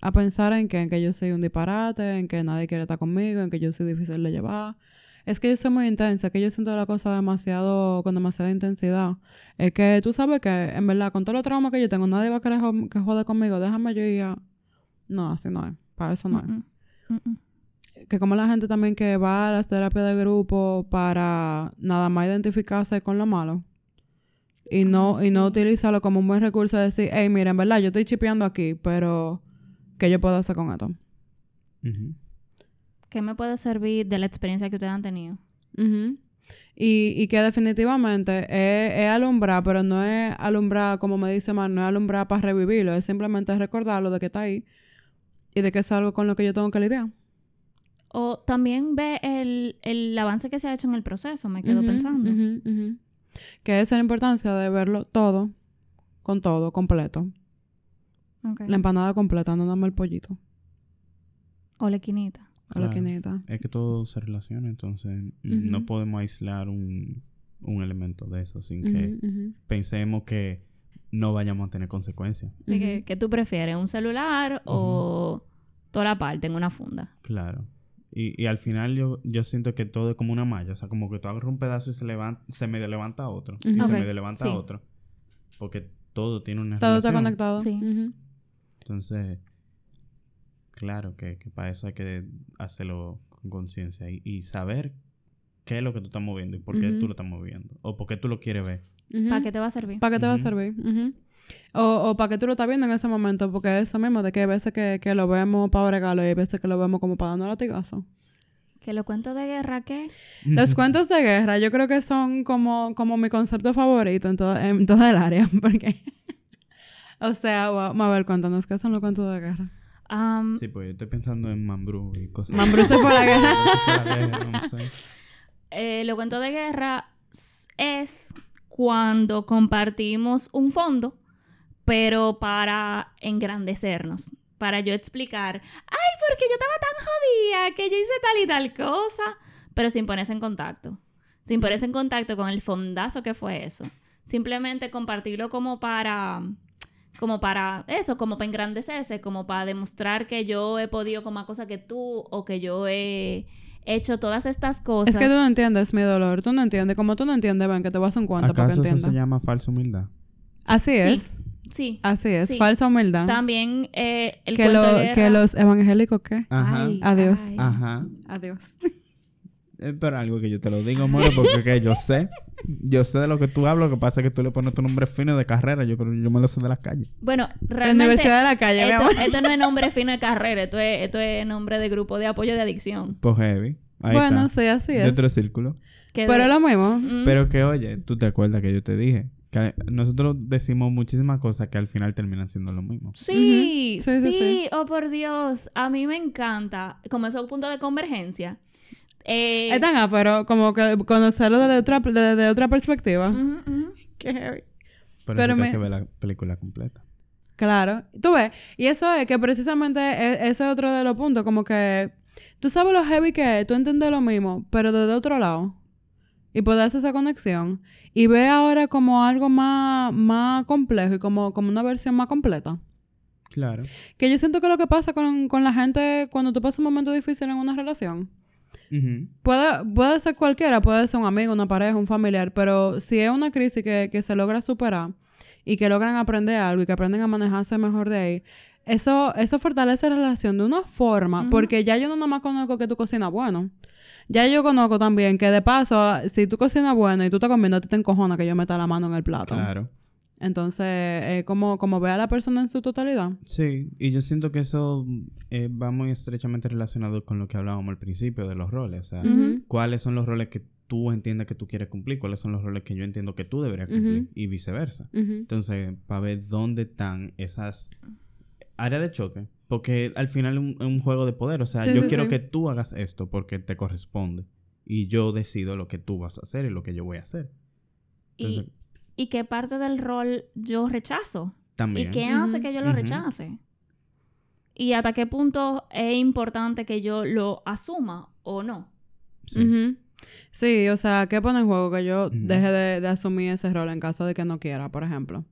A pensar en que, en que yo soy un disparate, en que nadie quiere estar conmigo, en que yo soy difícil de llevar. Es que yo soy muy intensa, que yo siento la cosa demasiado, con demasiada intensidad. Es que tú sabes que, en verdad, con todos los traumas que yo tengo, nadie va a querer jo- que joder conmigo. Déjame yo ir a... No, así no es. Para eso no es. Que como la gente también que va a las terapias de grupo para nada más identificarse con lo malo. Y no, y no utilizarlo como un buen recurso de decir, hey, mira, en verdad, yo estoy chipeando aquí, pero ¿qué yo puedo hacer con esto? Ujú. ¿Qué me puede servir de la experiencia que ustedes han tenido? Y, y que definitivamente es, es alumbrar, pero no es alumbrar, como me dice Mar, no es alumbrar para revivirlo, es simplemente recordarlo de que está ahí y de que es algo con lo que yo tengo que lidiar. O también ve el, el avance que se ha hecho en el proceso, me quedo pensando. ujú. Que esa es la importancia de verlo todo, con todo, completo. La empanada completa, no nada más el pollito O la quinita. o la quinita. Es que todo se relaciona, entonces no podemos aislar un, un elemento de eso sin que pensemos que no vayamos a tener consecuencias. Ujú. ¿Qué tú prefieres? ¿Un celular o toda la parte en una funda? Claro. Y, y al final yo, yo siento que todo es como una malla. O sea, como que tú agarras un pedazo y se, levanta, se medio levanta otro. Y se medio levanta sí. otro. Porque todo tiene una Todo está conectado. Sí. Entonces, claro que, que para eso hay que hacerlo con conciencia y, y saber qué es lo que tú estás moviendo y por qué tú lo estás moviendo. O por qué tú lo quieres ver. ¿Para qué te va a servir? ¿Para qué te va a servir? O, o para qué tú lo estás viendo en ese momento, porque eso mismo, de que hay veces que, que lo vemos para bregarlo y hay veces que lo vemos como para darnos latigazo. ¿Que los cuentos de guerra qué? Los cuentos de guerra, yo creo que son como, como mi concepto favorito en, todo, en todo el área, porque... o sea, wow, Mabel, cuéntanos, ¿qué son los cuentos de guerra? Sí, pues yo estoy pensando en Mambrú y cosas Mambrú se fue a la guerra. No sé. eh, los cuentos de guerra es cuando compartimos un fondo, pero para engrandecernos. Para yo explicar, ay, porque yo estaba tan jodida que yo hice tal y tal cosa, pero sin ponerse en contacto. Sin ponerse en contacto con el fondazo que fue eso. Simplemente compartirlo como para, como para eso, como para engrandecerse, como para demostrar que yo he podido con más cosas que tú o que yo he hecho todas estas cosas. Es que tú no entiendes mi dolor, tú no entiendes. Como tú no entiendes, ven, que te voy a un cuento para que ¿Acaso eso se llama falsa humildad? Así Sí. es, Sí. así es, Sí. falsa humildad. También eh, el que, cuento lo- de que los evangélicos, ¿qué? Ajá. Ay, Adiós. ay. Ajá. Adiós. Es pero algo que yo te lo digo, amor, porque que yo sé. Yo sé de lo que tú hablas. Lo que pasa es que tú le pones tu nombre fino de carrera. Yo creo que yo me lo sé de las calles. Bueno, La realmente Universidad de la Calle, mi esto, amor. esto no es nombre fino de carrera, esto es, esto es nombre de grupo de apoyo de adicción. Pues heavy. Ahí Bueno, está. sí, así De es. otro círculo. Pero de- es lo mismo. Mm, Pero que, oye, tú te acuerdas que yo te dije que nosotros decimos muchísimas cosas que al final terminan siendo lo mismo. Sí. Sí, sí, sí, sí. oh por Dios, a mí me encanta, como esos puntos de convergencia. Eh, Es tan pero como que conocerlo desde otra, desde otra perspectiva. Qué heavy. Pero eso que me- hay que ver la película completa. Claro. Tú ves, y eso es que precisamente e- ese es otro de los puntos, como que tú sabes lo heavy que es, tú entiendes lo mismo, pero desde otro lado. Y poder hacer esa conexión. Y ve ahora como algo más, más complejo y como, como una versión más completa. Claro. Que yo siento que lo que pasa con, con la gente cuando tú pasas un momento difícil en una relación. Ujú. Puede, puede ser cualquiera, puede ser un amigo, una pareja, un familiar, pero si es una crisis que, que se logra superar y que logran aprender algo y que aprenden a manejarse mejor de ahí, eso, eso fortalece la relación de una forma, porque ya yo no nada más conozco que tú cocinas bueno. Ya yo conozco también que de paso, si tú cocinas bueno y tú estás comiendo, a ti te encojona que yo meta la mano en el plato. Claro. Entonces, eh, como, como ve a la persona en su totalidad. Sí, y yo siento que eso eh, va muy estrechamente relacionado con lo que hablábamos al principio de los roles. O sea, cuáles son los roles que tú entiendes que tú quieres cumplir, cuáles son los roles que yo entiendo que tú deberías cumplir y viceversa. Entonces, para ver dónde están esas áreas de choque, porque al final es un, juego de poder. O sea, Sí, yo sí, quiero sí. que tú hagas esto porque te corresponde y yo decido lo que tú vas a hacer y lo que yo voy a hacer. Y, Entonces, y qué parte del rol yo rechazo. también. ¿Y qué hace que yo lo rechace? Y hasta qué punto es importante que yo lo asuma o no. Sí. Sí, o sea, ¿qué pone en juego que yo deje de, de asumir ese rol en caso de que no quiera, por ejemplo?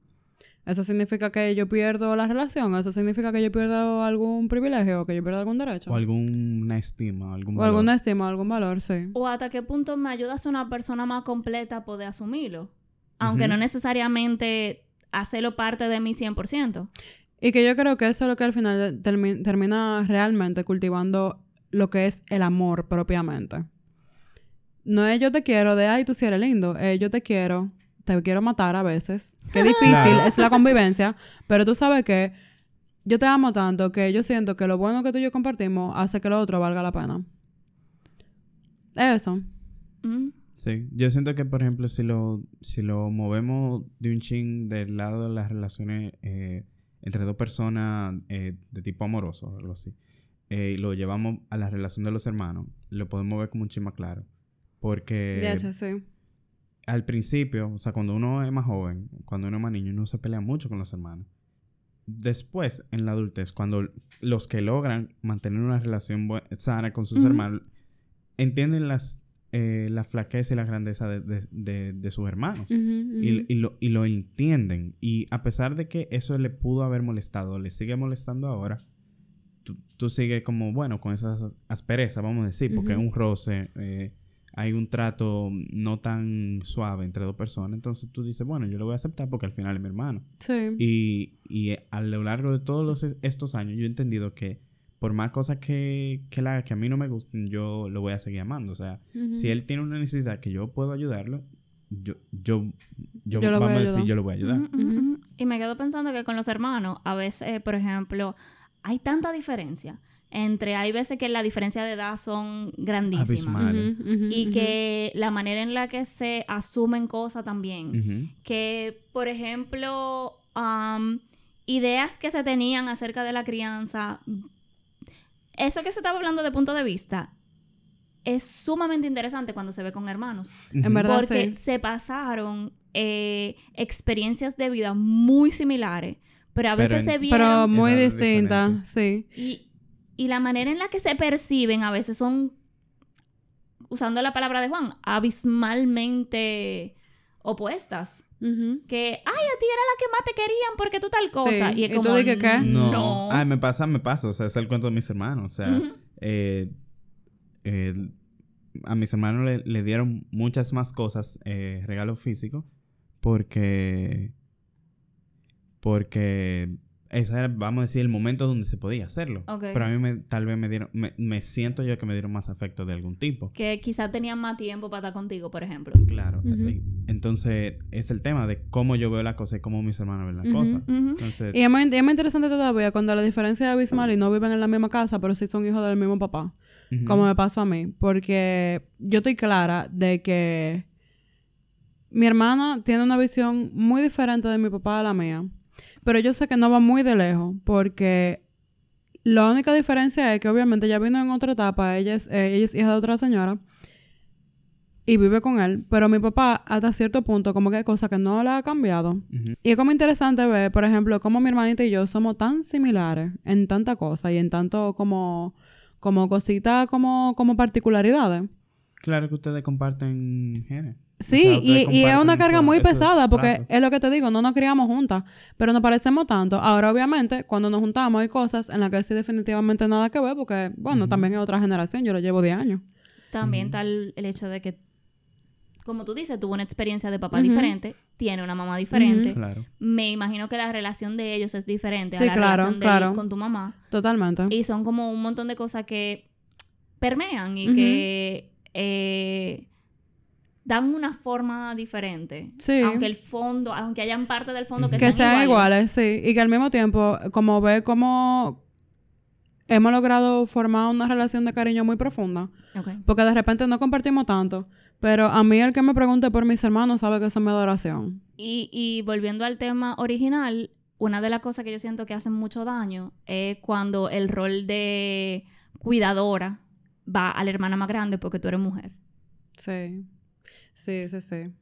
¿Eso significa que yo pierdo la relación? ¿Eso significa que yo pierdo algún privilegio o que yo pierdo algún derecho? O alguna estima, algún O valor. alguna estima, algún valor, sí. O hasta qué punto me ayuda a ser una persona más completa a poder asumirlo. Aunque no necesariamente hacerlo parte de mi 100%. Y que yo creo que eso es lo que al final termi- termina realmente cultivando lo que es el amor propiamente. No es yo te quiero de, ay, tú sí eres lindo. Es yo te quiero, te quiero matar a veces. Qué difícil Claro. es la convivencia. Pero tú sabes que yo te amo tanto que yo siento que lo bueno que tú y yo compartimos hace que lo otro valga la pena. Eso. Mm. Sí, yo siento que, por ejemplo, si lo, si lo movemos de un chin del lado de las relaciones eh, entre dos personas eh, de tipo amoroso o algo así, eh, y lo llevamos a la relación de los hermanos, lo podemos ver como un chin más claro. Porque De hecho, sí. Al principio, o sea, cuando uno es más joven, cuando uno es más niño, uno se pelea mucho con los hermanos. Después, en la adultez, cuando los que logran mantener una relación sana con sus hermanos, entienden las, eh, la flaqueza y la grandeza de, de- de- de sus hermanos. Y, y lo, y lo entienden. Y a pesar de que eso le pudo haber molestado, le sigue molestando ahora, tú, tú sigues como, bueno, con esa aspereza, vamos a decir, porque es un roce, eh, hay un trato no tan suave entre dos personas. Entonces tú dices, bueno, yo lo voy a aceptar porque al final es mi hermano. Sí. Y, y a lo largo de todos los- estos años yo he entendido que por más cosas que, que, él haga que a mí no me gusten, yo lo voy a seguir amando. O sea, si él tiene una necesidad que yo puedo ayudarlo, yo, yo, yo, Yo lo voy vamos a a decir, ayudar. yo lo voy a ayudar. Y me quedo pensando que con los hermanos, a veces, eh, por ejemplo, hay tanta diferencia entre, hay veces que la diferencia de edad son grandísimas. Y que la manera en la que se asumen cosas también. Que, por ejemplo, ideas que se tenían acerca de la crianza, eso que se estaba hablando de punto de vista, es sumamente interesante cuando se ve con hermanos. En verdad, Porque sí. se pasaron eh, experiencias de vida muy similares, pero a veces en- se vieron... Pero muy Edades distinta, diferentes. sí. Y, y la manera en la que se perciben a veces son, usando la palabra de Juan, abismalmente opuestas. Que, ay, a ti era la que más te querían porque tú tal cosa. Sí. Y es ¿Y tú como, que qué? No. no. Ay, me pasa, me pasa. O sea, es el cuento de mis hermanos. O sea, eh, eh, a mis hermanos le, le dieron muchas más cosas, eh, regalos físicos, porque. Porque ese era, vamos a decir, el momento donde se podía hacerlo. Pero a mí me, tal vez me dieron, me, me siento yo que me dieron más afecto de algún tipo. Que quizás tenían más tiempo para estar contigo, por ejemplo. Claro. Entonces, es el tema de cómo yo veo la cosa y cómo mis hermanos ven la Ujú. cosa. Ujú. Entonces, Y es muy, es muy interesante todavía cuando la diferencia es abismal y no viven en la misma casa, pero sí son hijos del mismo papá. Como me pasó a mí. Porque yo estoy clara de que mi hermana tiene una visión muy diferente de mi papá a la mía. Pero yo sé que no va muy de lejos. Porque la única diferencia es que obviamente ella vino en otra etapa. Ella es, eh, ella es hija de otra señora. y vive con él, pero mi papá hasta cierto punto como que hay cosas que no le ha cambiado. Y es como interesante ver, por ejemplo, cómo mi hermanita y yo somos tan similares en tanta cosa y en tanto como, como cositas como, como particularidades. Claro que ustedes comparten genes. Sí, O sea, y, es una carga eso- muy pesada porque es lo que te digo, no nos criamos juntas, pero nos parecemos tanto. Ahora, obviamente, cuando nos juntamos hay cosas en las que sí definitivamente nada que ver porque, bueno, también es otra generación, yo lo llevo 10 años. También tal el hecho de que, como tú dices, tuvo una experiencia de papá diferente, tiene una mamá diferente. Claro. Me imagino que la relación de ellos es diferente Sí, a la claro, relación de claro. él con tu mamá. Totalmente. Y son como un montón de cosas que permean y que eh, dan una forma diferente. Sí. Aunque el fondo, aunque hayan parte del fondo que, que sean, sean iguales. iguales, sí. Y que al mismo tiempo, como ve cómo hemos logrado formar una relación de cariño muy profunda. Ok. Porque de repente no compartimos tanto. Pero a mí el que me pregunte por mis hermanos sabe que son mi adoración. Y, y volviendo al tema original, una de las cosas que yo siento que hacen mucho daño es cuando el rol de cuidadora va a la hermana más grande porque tú eres mujer. Sí. Sí, sí, sí.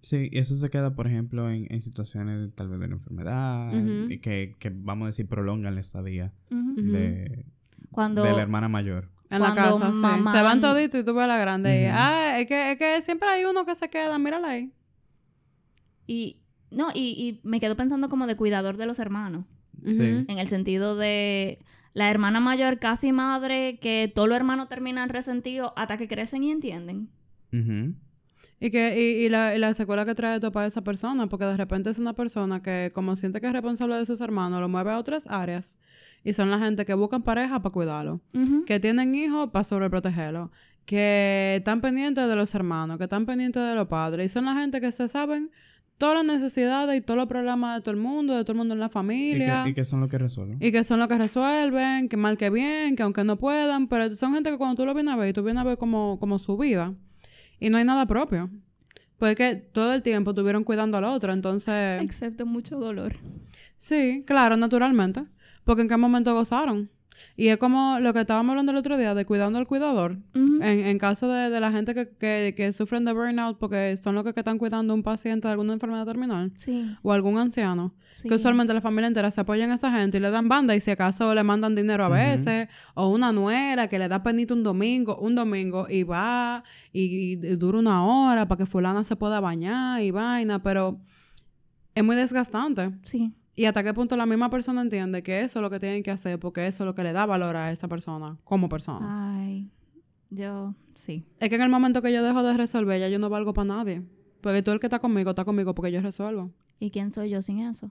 Sí, y eso se queda, por ejemplo, en, en situaciones de, tal vez de una enfermedad, que, que vamos a decir prolongan la estadía de, Cuando de la hermana mayor. En la casa, sí. Se van toditos y tú ves a la grande. y, ah, es que, es que siempre hay uno que se queda. Mírala ahí. y no y, y me quedo pensando como de cuidador de los hermanos Sí. En el sentido de la hermana mayor casi madre que todos los hermanos terminan resentidos hasta que crecen y entienden. Y, que, y, y la, y la secuela que trae esto para esa persona, porque de repente es una persona que, como siente que es responsable de sus hermanos, lo mueve a otras áreas. Y son la gente que buscan pareja para cuidarlo, que tienen hijos para sobreprotegerlo, que están pendientes de los hermanos, que están pendientes de los padres. Y son la gente que se saben todas las necesidades y todos los problemas de todo el mundo, de todo el mundo en la Y, familia. que, y que son los que resuelven. Y que son los que resuelven, que mal que bien, que aunque no puedan, pero son gente que cuando tú lo vienes a ver, y tú vienes a ver como, como su vida, y no hay nada propio. Porque todo el tiempo estuvieron cuidando al otro, entonces... excepto mucho dolor Sí, claro, naturalmente. Porque en qué momento gozaron. Y es como lo que estábamos hablando el otro día, de cuidando al cuidador. En, en caso de, de la gente que, que, que sufren de burnout porque son los que, que están cuidando a un paciente de alguna enfermedad terminal sí o algún anciano. sí Que usualmente la familia entera se apoya en esa gente y le dan banda y si acaso le mandan dinero a veces o una nuera que le da penito un domingo, un domingo y va y, y dura una hora para que fulana se pueda bañar y vaina, pero es muy desgastante. sí Y hasta qué punto la misma persona entiende que eso es lo que tienen que hacer porque eso es lo que le da valor a esa persona como persona. ay yo sí Es que en el momento que yo dejo de resolver ya yo no valgo para nadie. Porque tú el que está conmigo está conmigo porque yo resuelvo. y quién soy yo sin eso.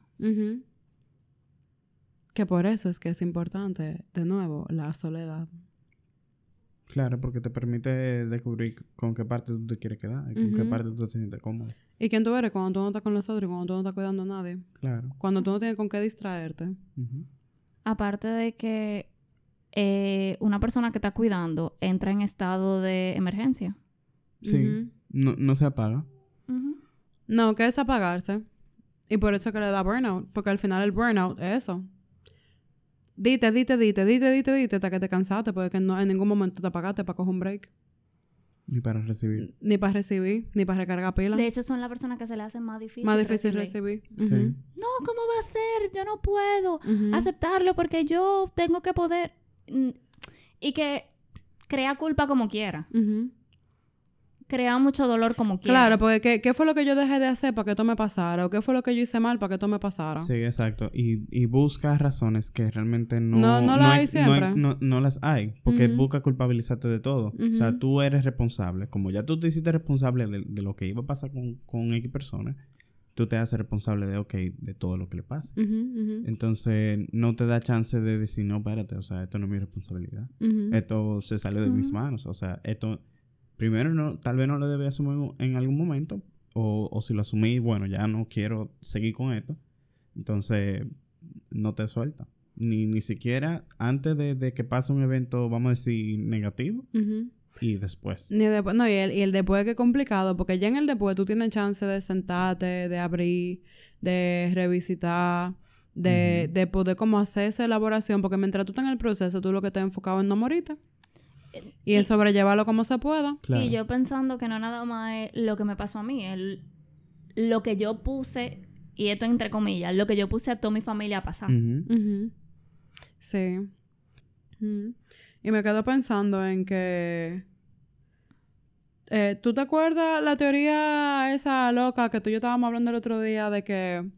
Que por eso es que es importante, de nuevo, la soledad. Claro, porque te permite descubrir con qué parte tú te quieres quedar y con qué parte tú te sientes cómodo. ¿Y quién tú eres cuando tú no estás con los otros y cuando tú no estás cuidando a nadie? Claro. Cuando tú no tienes con qué distraerte. Aparte de que eh, una persona que está cuidando entra en estado de emergencia Sí. No, no se apaga. No, que es apagarse. Y por eso que le da burnout. Porque al final el burnout es eso. Dite, dite, dite, dite, dite, dite, hasta que te cansaste. Porque no, en ningún momento te apagaste para coger un break. Ni para recibir. Ni para recibir, ni para recargar pilas. De hecho, son las personas que se le hacen más difícil. Más difícil recibir. Sí. No, ¿cómo va a ser? Yo no puedo aceptarlo porque yo tengo que poder. Mm, Y que crea culpa como quiera. Ujú. Crea mucho dolor como quiera. Claro, porque ¿qué, ¿qué fue lo que yo dejé de hacer para que esto me pasara? ¿O qué fue lo que yo hice mal para que esto me pasara? Sí, exacto. Y, y busca razones que realmente no... No- no las hay ex- siempre. No, no las hay. Porque busca culpabilizarte de todo. O sea, tú eres responsable. Como ya tú te hiciste responsable de, de lo que iba a pasar con, con X personas, tú te haces responsable de, ok, de todo lo que le pase. Entonces, no te da chance de decir, no, espérate, o sea, esto no es mi responsabilidad. Esto se salió de mis manos. O sea, esto, primero, no, tal vez no lo debí asumir en algún momento. O, o si lo asumí, bueno, ya no quiero seguir con esto. Entonces, no te suelta. Ni, ni siquiera antes de, de que pase un evento, vamos a decir, negativo. Y después. Ni después, no, y el, y el después que es complicado, porque ya en el después tú tienes chance de sentarte, de abrir, de revisitar, de, de poder como hacer esa elaboración, porque mientras tú estás en el proceso, tú lo que estás enfocado en no morirte. Y es sobrellevarlo como se pueda. Claro. Y yo pensando que no nada más es lo que me pasó a mí, es lo que yo puse, y esto entre comillas, lo que yo puse a toda mi familia a pasar. Sí. Y me quedo pensando en que... eh, ¿Tú te acuerdas la teoría esa loca que tú y yo estábamos hablando el otro día de que...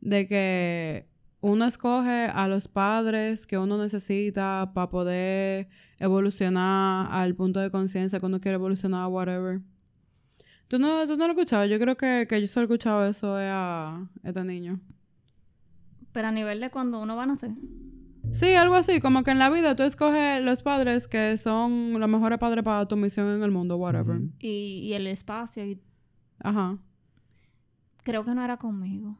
De que uno escoge a los padres que uno necesita para poder evolucionar al punto de conciencia que uno quiere evolucionar, whatever. ¿Tú no, tú no lo has escuchado? Yo creo que, que yo solo he escuchado eso a este niño. Pero a nivel de cuando uno va a nacer. Sí, algo así, como que en la vida tú escoges los padres que son los mejores padres para tu misión en el mundo, whatever. Y, y el espacio, y Ajá. creo que no era conmigo.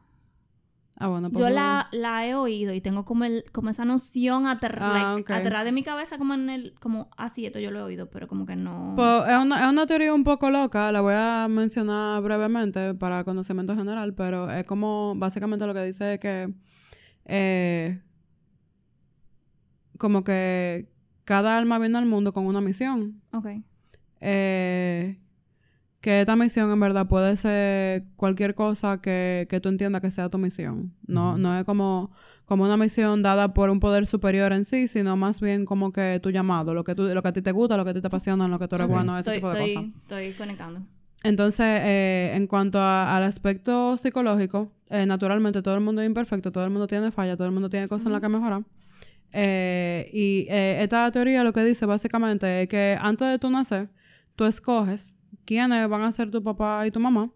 Ah, bueno, pues Yo la, la he oído y tengo como, el, como esa noción ater- Ah, like, de mi cabeza, como en el, como así, esto yo lo he oído, pero como que no. Pues, es, una, es una teoría un poco loca, la voy a mencionar brevemente para conocimiento general, pero es como, básicamente lo que dice es que, eh, como que cada alma viene al mundo con una misión. Ok. eh, que esta misión en verdad puede ser cualquier cosa que, que tú entiendas que sea tu misión. No, Ujú. no es como, como una misión dada por un poder superior en sí, sino más bien como que tu llamado, lo que, tú, lo que a ti te gusta, lo que a ti te apasiona, lo que tú eres Sí. bueno, ese Estoy, tipo de estoy, cosas. estoy conectando. Entonces, eh, en cuanto a- al aspecto psicológico, eh, naturalmente todo el mundo es imperfecto, todo el mundo tiene falla, todo el mundo tiene cosas en las que mejorar. Eh, y eh, esta teoría lo que dice básicamente es que antes de tú nacer, tú escoges quiénes van a ser tu papá y tu mamá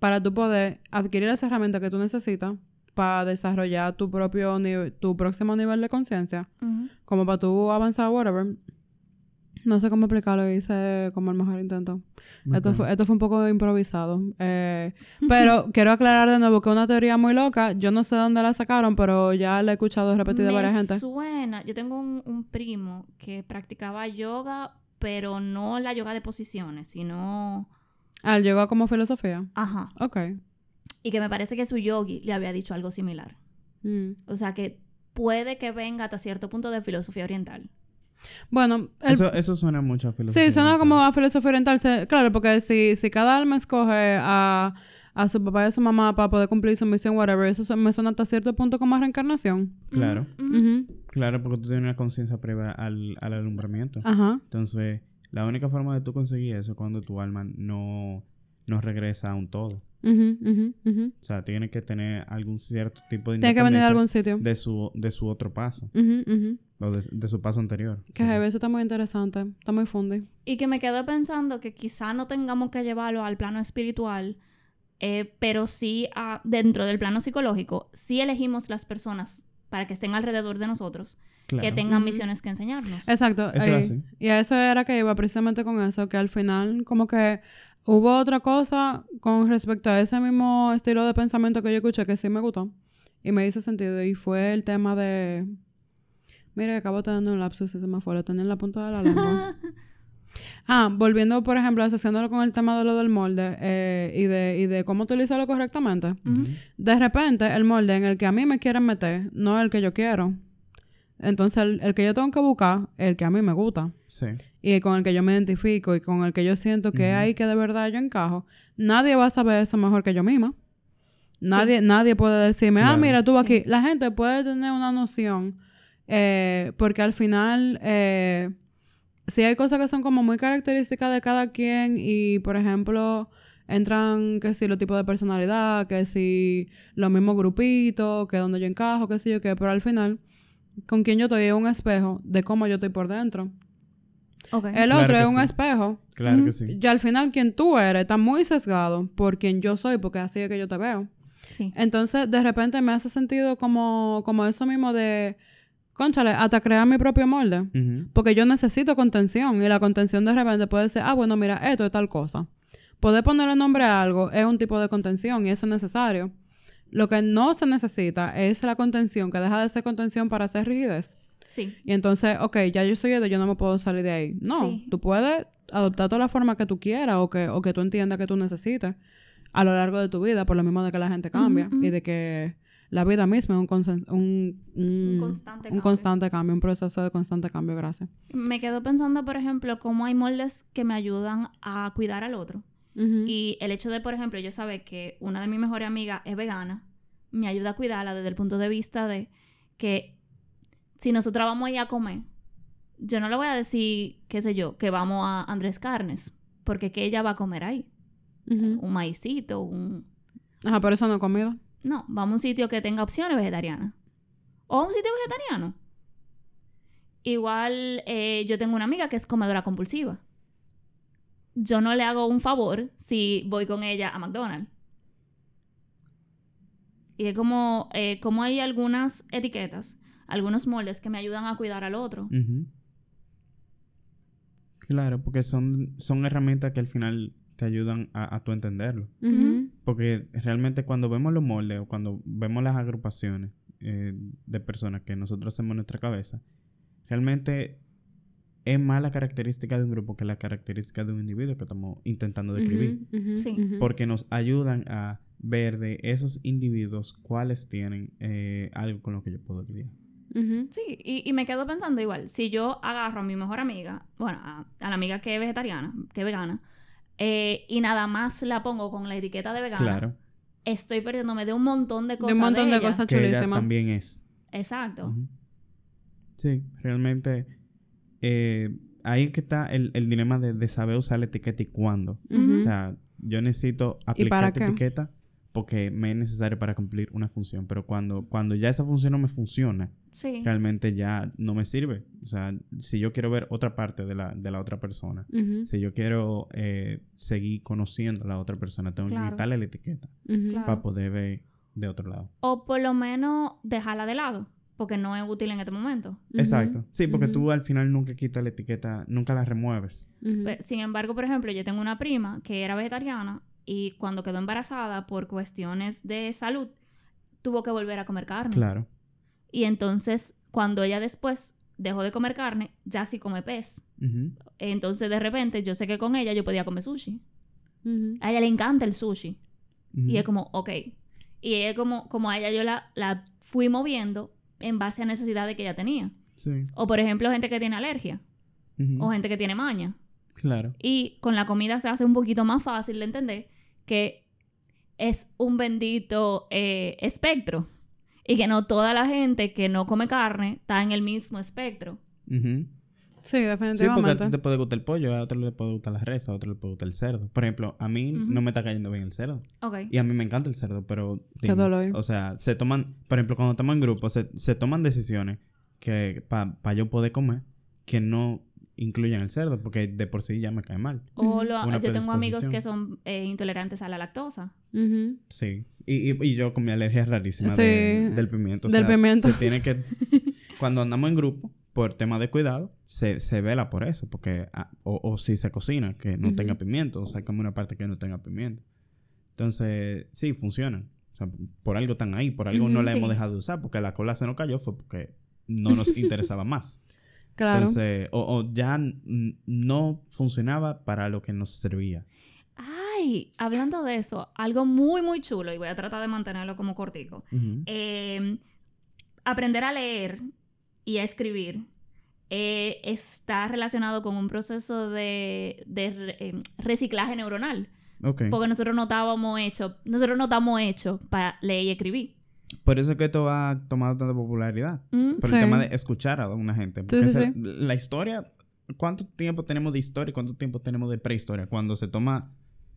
para tú poder adquirir las herramientas que tú necesitas para desarrollar tu propio nive- tu próximo nivel de conciencia, como para tú avanzar, whatever. No sé cómo explicarlo, hice como el mejor intento. Esto, fue, esto fue un poco improvisado. Eh, pero quiero aclarar de nuevo que es una teoría muy loca. Yo no sé dónde la sacaron, pero ya la he escuchado repetir de Me varias gente. suena. Yo tengo un, un primo que practicaba yoga, pero no la yoga de posiciones, sino. Ah, llegó como filosofía. Ajá. Ok. Y que me parece que su yogi le había dicho algo similar. Mm. O sea que puede que venga hasta cierto punto de filosofía oriental. Bueno, el- Eso, eso suena mucho a filosofía. sí, suena como a filosofía oriental. Claro, porque si, si cada alma escoge a, a su papá y a su mamá para poder cumplir su misión, whatever, eso su- me suena hasta cierto punto como a reencarnación. Claro, claro, porque tú tienes una conciencia previa al, al alumbramiento. Ajá. Entonces, la única forma de tú conseguir eso es cuando tu alma no, no regresa a un todo. Ujú, ujú, ujú. O sea, tiene que tener algún cierto tipo de Tiene que venir de algún sitio. de su, de su otro paso, o de, de su paso anterior. Que Sí. eso está muy interesante. Está muy fundi. Y que me quedo pensando que quizá no tengamos que llevarlo al plano espiritual, eh, pero sí a- dentro del plano psicológico, sí elegimos las personas para que estén alrededor de nosotros, que tengan misiones que enseñarnos. Exacto. Eso es así. Y a eso era que iba precisamente con eso, que al final como que hubo otra cosa con respecto a ese mismo estilo de pensamiento que yo escuché que sí me gustó y me hizo sentido y fue el tema de... Mira, acabo de tener un lapsus y se me fue, lo tenía en la punta de la lengua. ah, volviendo por ejemplo, asociándolo con el tema de lo del molde eh, y, de, y de cómo utilizarlo correctamente. De repente, el molde en el que a mí me quieren meter no es el que yo quiero. Entonces, el, el que yo tengo que buscar es el que a mí me gusta. Sí. Y con el que yo me identifico y con el que yo siento que es ahí que de verdad yo encajo. Nadie va a saber eso mejor que yo misma. Nadie, nadie puede decirme, ah, Claro. mira, tú aquí. La gente puede tener una noción eh, porque al final eh, sí hay cosas que son como muy características de cada quien y, por ejemplo, entran que si los tipos de personalidad, que si los mismos grupitos, que donde yo encajo, que si yo qué, pero al final, con quien yo estoy es un espejo de cómo yo estoy por dentro. El Claro otro es un sí. espejo. Claro que sí. Y al final, quien tú eres está muy sesgado por quien yo soy, porque así es que yo te veo. Sí. Entonces, de repente me hace sentido como, como eso mismo de, conchale, hasta crear mi propio molde. Porque yo necesito contención y la contención de repente puede ser, ah, bueno, mira, esto es tal cosa. Poder ponerle nombre a algo es un tipo de contención y eso es necesario. Lo que no se necesita es la contención, que deja de ser contención para ser rigidez. Sí. Y entonces, ok, ya yo soy esto, yo no me puedo salir de ahí. No, Sí. tú puedes adoptar toda la forma que tú quieras o que, o que tú entiendas que tú necesitas a lo largo de tu vida, por lo mismo de que la gente cambia y de que la vida misma es un, consen- un, un, Un constante un cambio. constante cambio, un proceso de constante cambio, gracias. Me quedo pensando, por ejemplo, cómo hay moldes que me ayudan a cuidar al otro. Y el hecho de, por ejemplo, yo saber que una de mis mejores amigas es vegana, me ayuda a cuidarla desde el punto de vista de que si nosotros vamos a ir a comer, yo no le voy a decir, qué sé yo, que vamos a Andrés Carnes, porque que ella va a comer ahí. Un maicito, un... Ajá, pero eso no es comida. No, vamos a un sitio que tenga opciones vegetarianas. O a un sitio vegetariano. Igual eh, yo tengo una amiga que es comedora compulsiva. Yo no le hago un favor si voy con ella a McDonald's. Y es como, eh, como hay algunas etiquetas, algunos moldes que me ayudan a cuidar al otro. Claro, porque son, son herramientas que al final te ayudan a, a tu entenderlo. Porque realmente cuando vemos los moldes o cuando vemos las agrupaciones eh, de personas que nosotros hacemos en nuestra cabeza, realmente es más la característica de un grupo que la característica de un individuo que estamos intentando describir. Sí. Porque nos ayudan a ver de esos individuos cuáles tienen eh, algo con lo que yo puedo lidiar. Sí, y, y me quedo pensando igual, si yo agarro a mi mejor amiga, bueno, a, a la amiga que es vegetariana, que es vegana, eh, y nada más la pongo con la etiqueta de vegana, Claro. estoy perdiéndome de un montón de cosas. De un montón de, ella. cosas Que ella chulísimas. también es. Exacto. Sí, realmente eh, ahí que está el, el dilema de, de saber usar la etiqueta y cuándo. O sea, yo necesito aplicar esta qué? etiqueta porque me es necesario para cumplir una función. Pero cuando, cuando ya esa función no me funciona, Sí. realmente ya no me sirve. O sea, si yo quiero ver otra parte de la, de la otra persona, si yo quiero eh, seguir conociendo a la otra persona, tengo Claro. que quitarle la etiqueta ujú. Claro. para poder ver de otro lado. O por lo menos dejarla de lado, porque no es útil en este momento. Exacto. Sí, porque tú al final nunca quitas la etiqueta, nunca la remueves. Pe- Sin embargo, por ejemplo, yo tengo una prima que era vegetariana y cuando quedó embarazada por cuestiones de salud, tuvo que volver a comer carne. Claro. Y entonces, cuando ella después dejó de comer carne, ya sí come pez. Entonces, de repente, yo sé que con ella yo podía comer sushi. A ella le encanta el sushi. Y es como, ok. Y es como, como a ella yo la, la fui moviendo en base a necesidades que ella tenía. Sí. O por ejemplo, gente que tiene alergia. O gente que tiene maña. Claro. Y con la comida se hace un poquito más fácil de entender que es un bendito eh, espectro. Y que no toda la gente que no come carne está en el mismo espectro. Ujú. Sí, Sí, porque a definitivamente. ti te puede gustar el pollo, a otro le puede gustar la res, a otro le puede gustar el cerdo. Por ejemplo, a mí no me está cayendo bien el cerdo. Ok. Y a mí me encanta el cerdo, pero... Qué dolor. O sea, se toman... Por ejemplo, cuando estamos en grupo, se, se toman decisiones que para yo poder comer que no incluyan el cerdo, porque de por sí ya me cae mal. O lo- yo tengo amigos que son eh, intolerantes a la lactosa. Ujú. Sí. Y, y, y yo con mi alergia rarísima Sí. de- del pimiento. O Del sea, pimiento. Se tiene que... Cuando andamos en grupo, por tema de cuidado, se, se vela por eso. Porque... ah, o, o si se cocina, que no tenga pimiento. O sacamos una parte que no tenga pimiento. Entonces, sí, funcionan. O sea, por algo están ahí. Por algo no la sí. hemos dejado de usar. Porque la cola se nos cayó fue porque no nos interesaba más. Claro. Entonces, o, o ya no funcionaba para lo que nos servía. Ay, hablando de eso, algo muy, muy chulo, y voy a tratar de mantenerlo como cortico. Ujú. Eh, aprender a leer y a escribir eh, está relacionado con un proceso de, de re- eh, reciclaje neuronal. Ok. Porque nosotros no estábamos hechos, nosotros no estamos hechos para leer y escribir. Por eso es que esto ha tomado tanta popularidad. ¿Mm? Por Sí. el tema de escuchar a una gente. Porque sí, esa- sí. la historia, ¿cuánto tiempo tenemos de historia y cuánto tiempo tenemos de prehistoria? Cuando se toma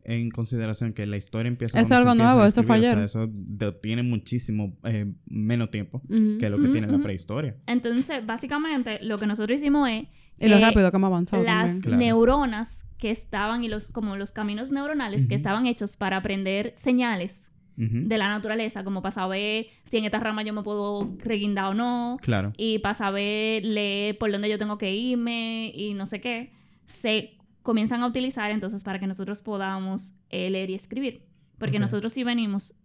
en consideración que la historia empieza Es algo nuevo, eso fue escribir, o ayer. sea, eso de- tiene muchísimo eh, menos tiempo Ujú. que lo que Ujú, tiene la ujú. prehistoria. Entonces, básicamente, lo que nosotros hicimos es Y lo que rápido que hemos avanzado las. Claro. neuronas que estaban y los como los caminos neuronales que estaban hechos para aprender señales de la naturaleza, como para saber si en esta rama yo me puedo reguindar o no, Claro. y para saber leer por dónde yo tengo que irme y no sé qué, se comienzan a utilizar entonces para que nosotros podamos eh, leer y escribir. Porque Ok. nosotros sí venimos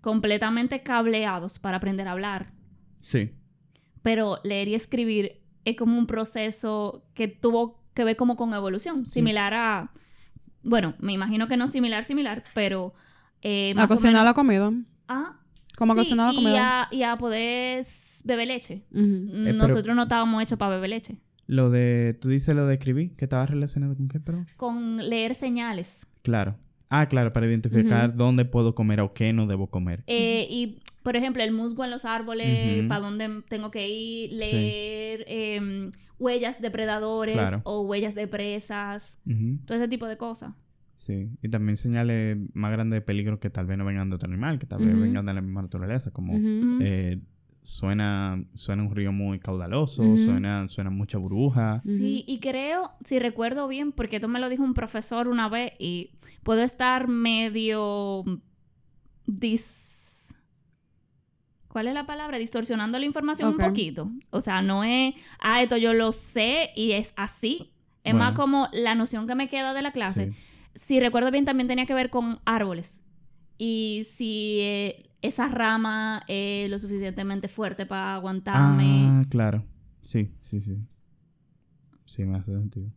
completamente cableados para aprender a hablar, Sí. pero leer y escribir es como un proceso que tuvo que ver como con evolución, similar a, bueno, me imagino que no similar, similar, pero... eh, A más o cocinar menos- la comida. Ah, Como Sí, cocinar la y comida. a, y a poder beber leche. Ujú. Eh, pero- Nosotros no estábamos hechos para beber leche. Lo de, tú dices lo de escribir, que estaba relacionado con qué, perdón. Con leer señales. Claro. Ah, claro, para identificar dónde puedo comer o qué no debo comer. Eh, y, por ejemplo, el musgo en los árboles, para dónde tengo que ir, Sí. leer em, huellas de predadores Claro. o huellas de presas, todo ese tipo de cosas. Sí. Y también señales más grandes de peligro que tal vez no vengan de otro animal, que tal vez vengan de la misma naturaleza, como eh, suena, suena un río muy caudaloso, suena, suena mucha burbuja. Sí, y creo, si recuerdo bien, porque esto me lo dijo un profesor una vez y puedo estar medio dis... ¿Cuál es la palabra? Distorsionando la información un poquito. O sea, no es, ah, esto yo lo sé y es así. Es más como la noción que me queda de la clase. Sí. Si recuerdo bien, también tenía que ver con árboles. Y si eh, esa rama es lo suficientemente fuerte para aguantarme. Ah, claro. Sí, sí, sí. Sí, me hace sentido.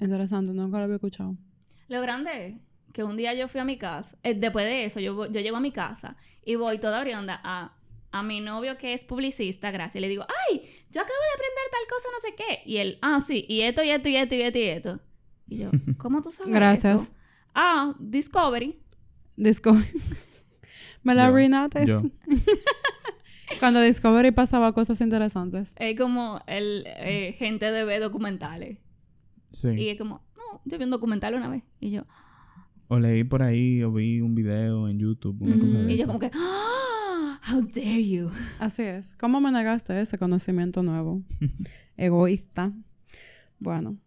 Interesante, nunca lo había escuchado. Lo grande es que un día yo fui a mi casa, eh, después de eso, yo, yo llego a mi casa y voy toda brionda a, a mi novio que es publicista, gracias, y le digo, ay, yo acabo de aprender tal cosa, no sé qué. Y él, ah, sí, y esto, y esto, y esto, y esto, y esto. Y yo, ¿cómo tú sabes Gracias. eso? Ah, Discovery. Discovery. Me la Yo, arruinaste. yo. Cuando Discovery pasaba cosas interesantes. Es como el eh, gente de ver documentales. Sí. Y es como, no, yo vi un documental una vez. Y yo, O leí por ahí o vi un video en YouTube, una cosa de y yo eso. como que, ah, how dare you. Así es. ¿Cómo me negaste ese conocimiento nuevo? Egoísta. Bueno,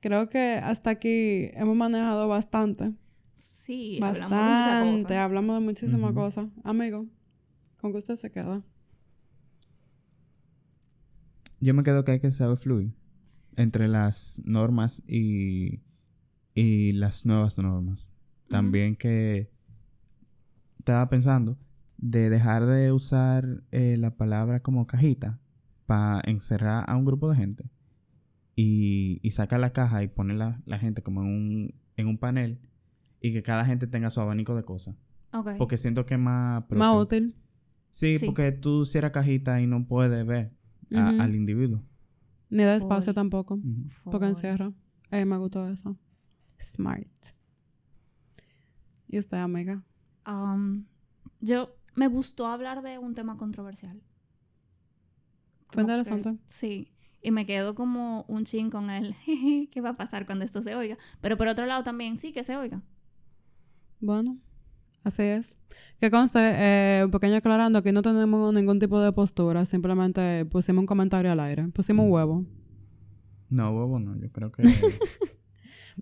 creo que hasta aquí hemos manejado bastante. Sí, hablamos de muchas Bastante. cosas. Hablamos de muchísimas cosas. Amigo, ¿con qué usted se queda? Yo me quedo que hay que saber fluir entre las normas y, y las nuevas normas. También que estaba pensando de dejar de usar eh, la palabra como cajita para encerrar a un grupo de gente y, y sacar la caja y poner la, la gente como en un, en un panel y que cada gente tenga su abanico de cosas. Ok. Porque siento que es más... Más útil. Sí, Sí. porque tú cierras cajita y no puedes ver a- al individuo. Ni de espacio tampoco. Porque encierra. Eh, me gustó eso. Smart. ¿Y usted, amiga? Um, yo me gustó hablar de un tema controversial. Fue Como que- interesante. sí. Y me quedo como un chin con el jeje, ¿qué va a pasar cuando esto se oiga? Pero por otro lado también, sí, que se oiga. Bueno, así es. Que conste, eh, un pequeño aclarando, aquí no tenemos ningún tipo de postura, simplemente pusimos un comentario al aire, pusimos un huevo. No, huevo no. Yo creo que...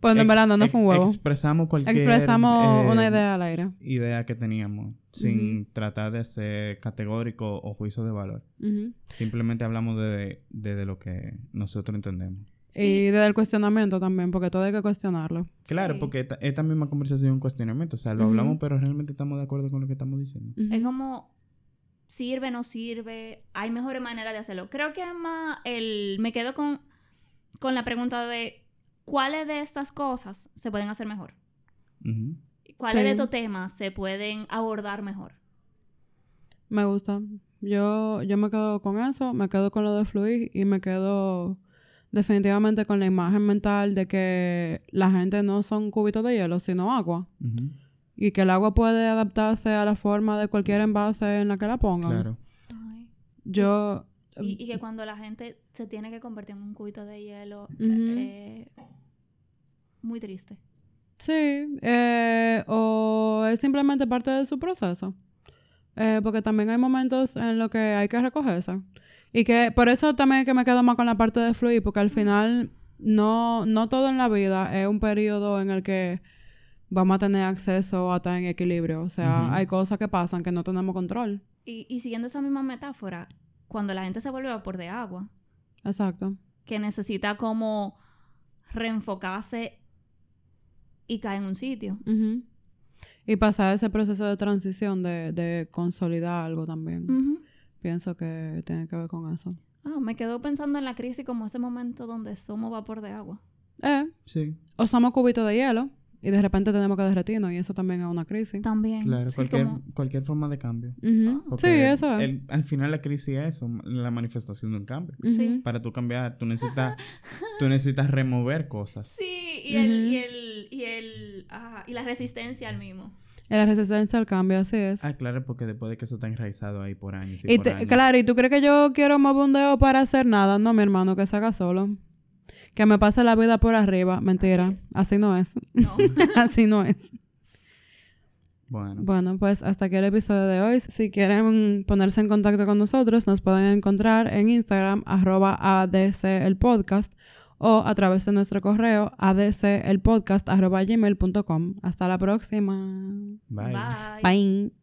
Pues en ex- verdad no, no fue un huevo. Expresamos cualquier... Expresamos eh, una idea al aire. idea que teníamos sin tratar de ser categórico o juicio de valor. Simplemente hablamos de, de, de lo que nosotros entendemos. Y desde el cuestionamiento también, porque todo hay que cuestionarlo. Claro, Sí. porque esta, esta misma conversación es un cuestionamiento. O sea, lo hablamos, pero realmente estamos de acuerdo con lo que estamos diciendo. Es como, sirve, no sirve, hay mejores maneras de hacerlo. Creo que es más el, me quedo con, con la pregunta de cuáles de estas cosas se pueden hacer mejor. ¿Cuáles Sí. de estos temas se pueden abordar mejor? Me gusta. Yo, yo me quedo con eso, me quedo con lo de fluir y me quedo definitivamente con la imagen mental de que la gente no son cubitos de hielo, sino agua. Y que el agua puede adaptarse a la forma de cualquier envase en la que la pongan. Claro. Yo... Y, y que cuando la gente se tiene que convertir en un cubito de hielo, eh, muy triste. Sí, eh, o es simplemente parte de su proceso. Eh, porque también hay momentos en los que hay que recogerse. Y que por eso también es que me quedo más con la parte de fluir, porque al final no, no todo en la vida es un periodo en el que vamos a tener acceso a estar en equilibrio. O sea, hay cosas que pasan que no tenemos control. Y, y siguiendo esa misma metáfora, cuando la gente se vuelve vapor de agua, Exacto. que necesita como reenfocarse y cae en un sitio. Y pasar ese proceso de transición de, de consolidar algo también. Ujú. Pienso que tiene que ver con eso. Ah, me quedo pensando en la crisis como ese momento donde somos vapor de agua. Eh, Sí. o somos cubitos de hielo y de repente tenemos que derretirnos y eso también es una crisis. También. Claro, Sí, cualquier, como- cualquier forma de cambio. Porque Sí, eso es. el- al final la crisis es eso, la manifestación de un cambio. Sí. Para tú cambiar, tú necesitas, tú necesitas remover cosas. Sí, y, el, y, el, y, el, ah, y la resistencia al mismo. La resistencia al cambio, así es. Ah, claro, porque después de que eso está enraizado ahí por años y, y por te- años. claro, ¿y tú crees que yo quiero mover un dedo para hacer nada? No, mi hermano, que se haga solo. Que me pase la vida por arriba. Mentira, así, no es. No. así no es. Bueno, Bueno, pues hasta aquí el episodio de hoy. Si quieren ponerse en contacto con nosotros, nos pueden encontrar en Instagram, arroba ADC el podcast, o a través de nuestro correo, adcelpodcast, arroba gmail.com. Hasta la próxima. bye. Bye. Bye.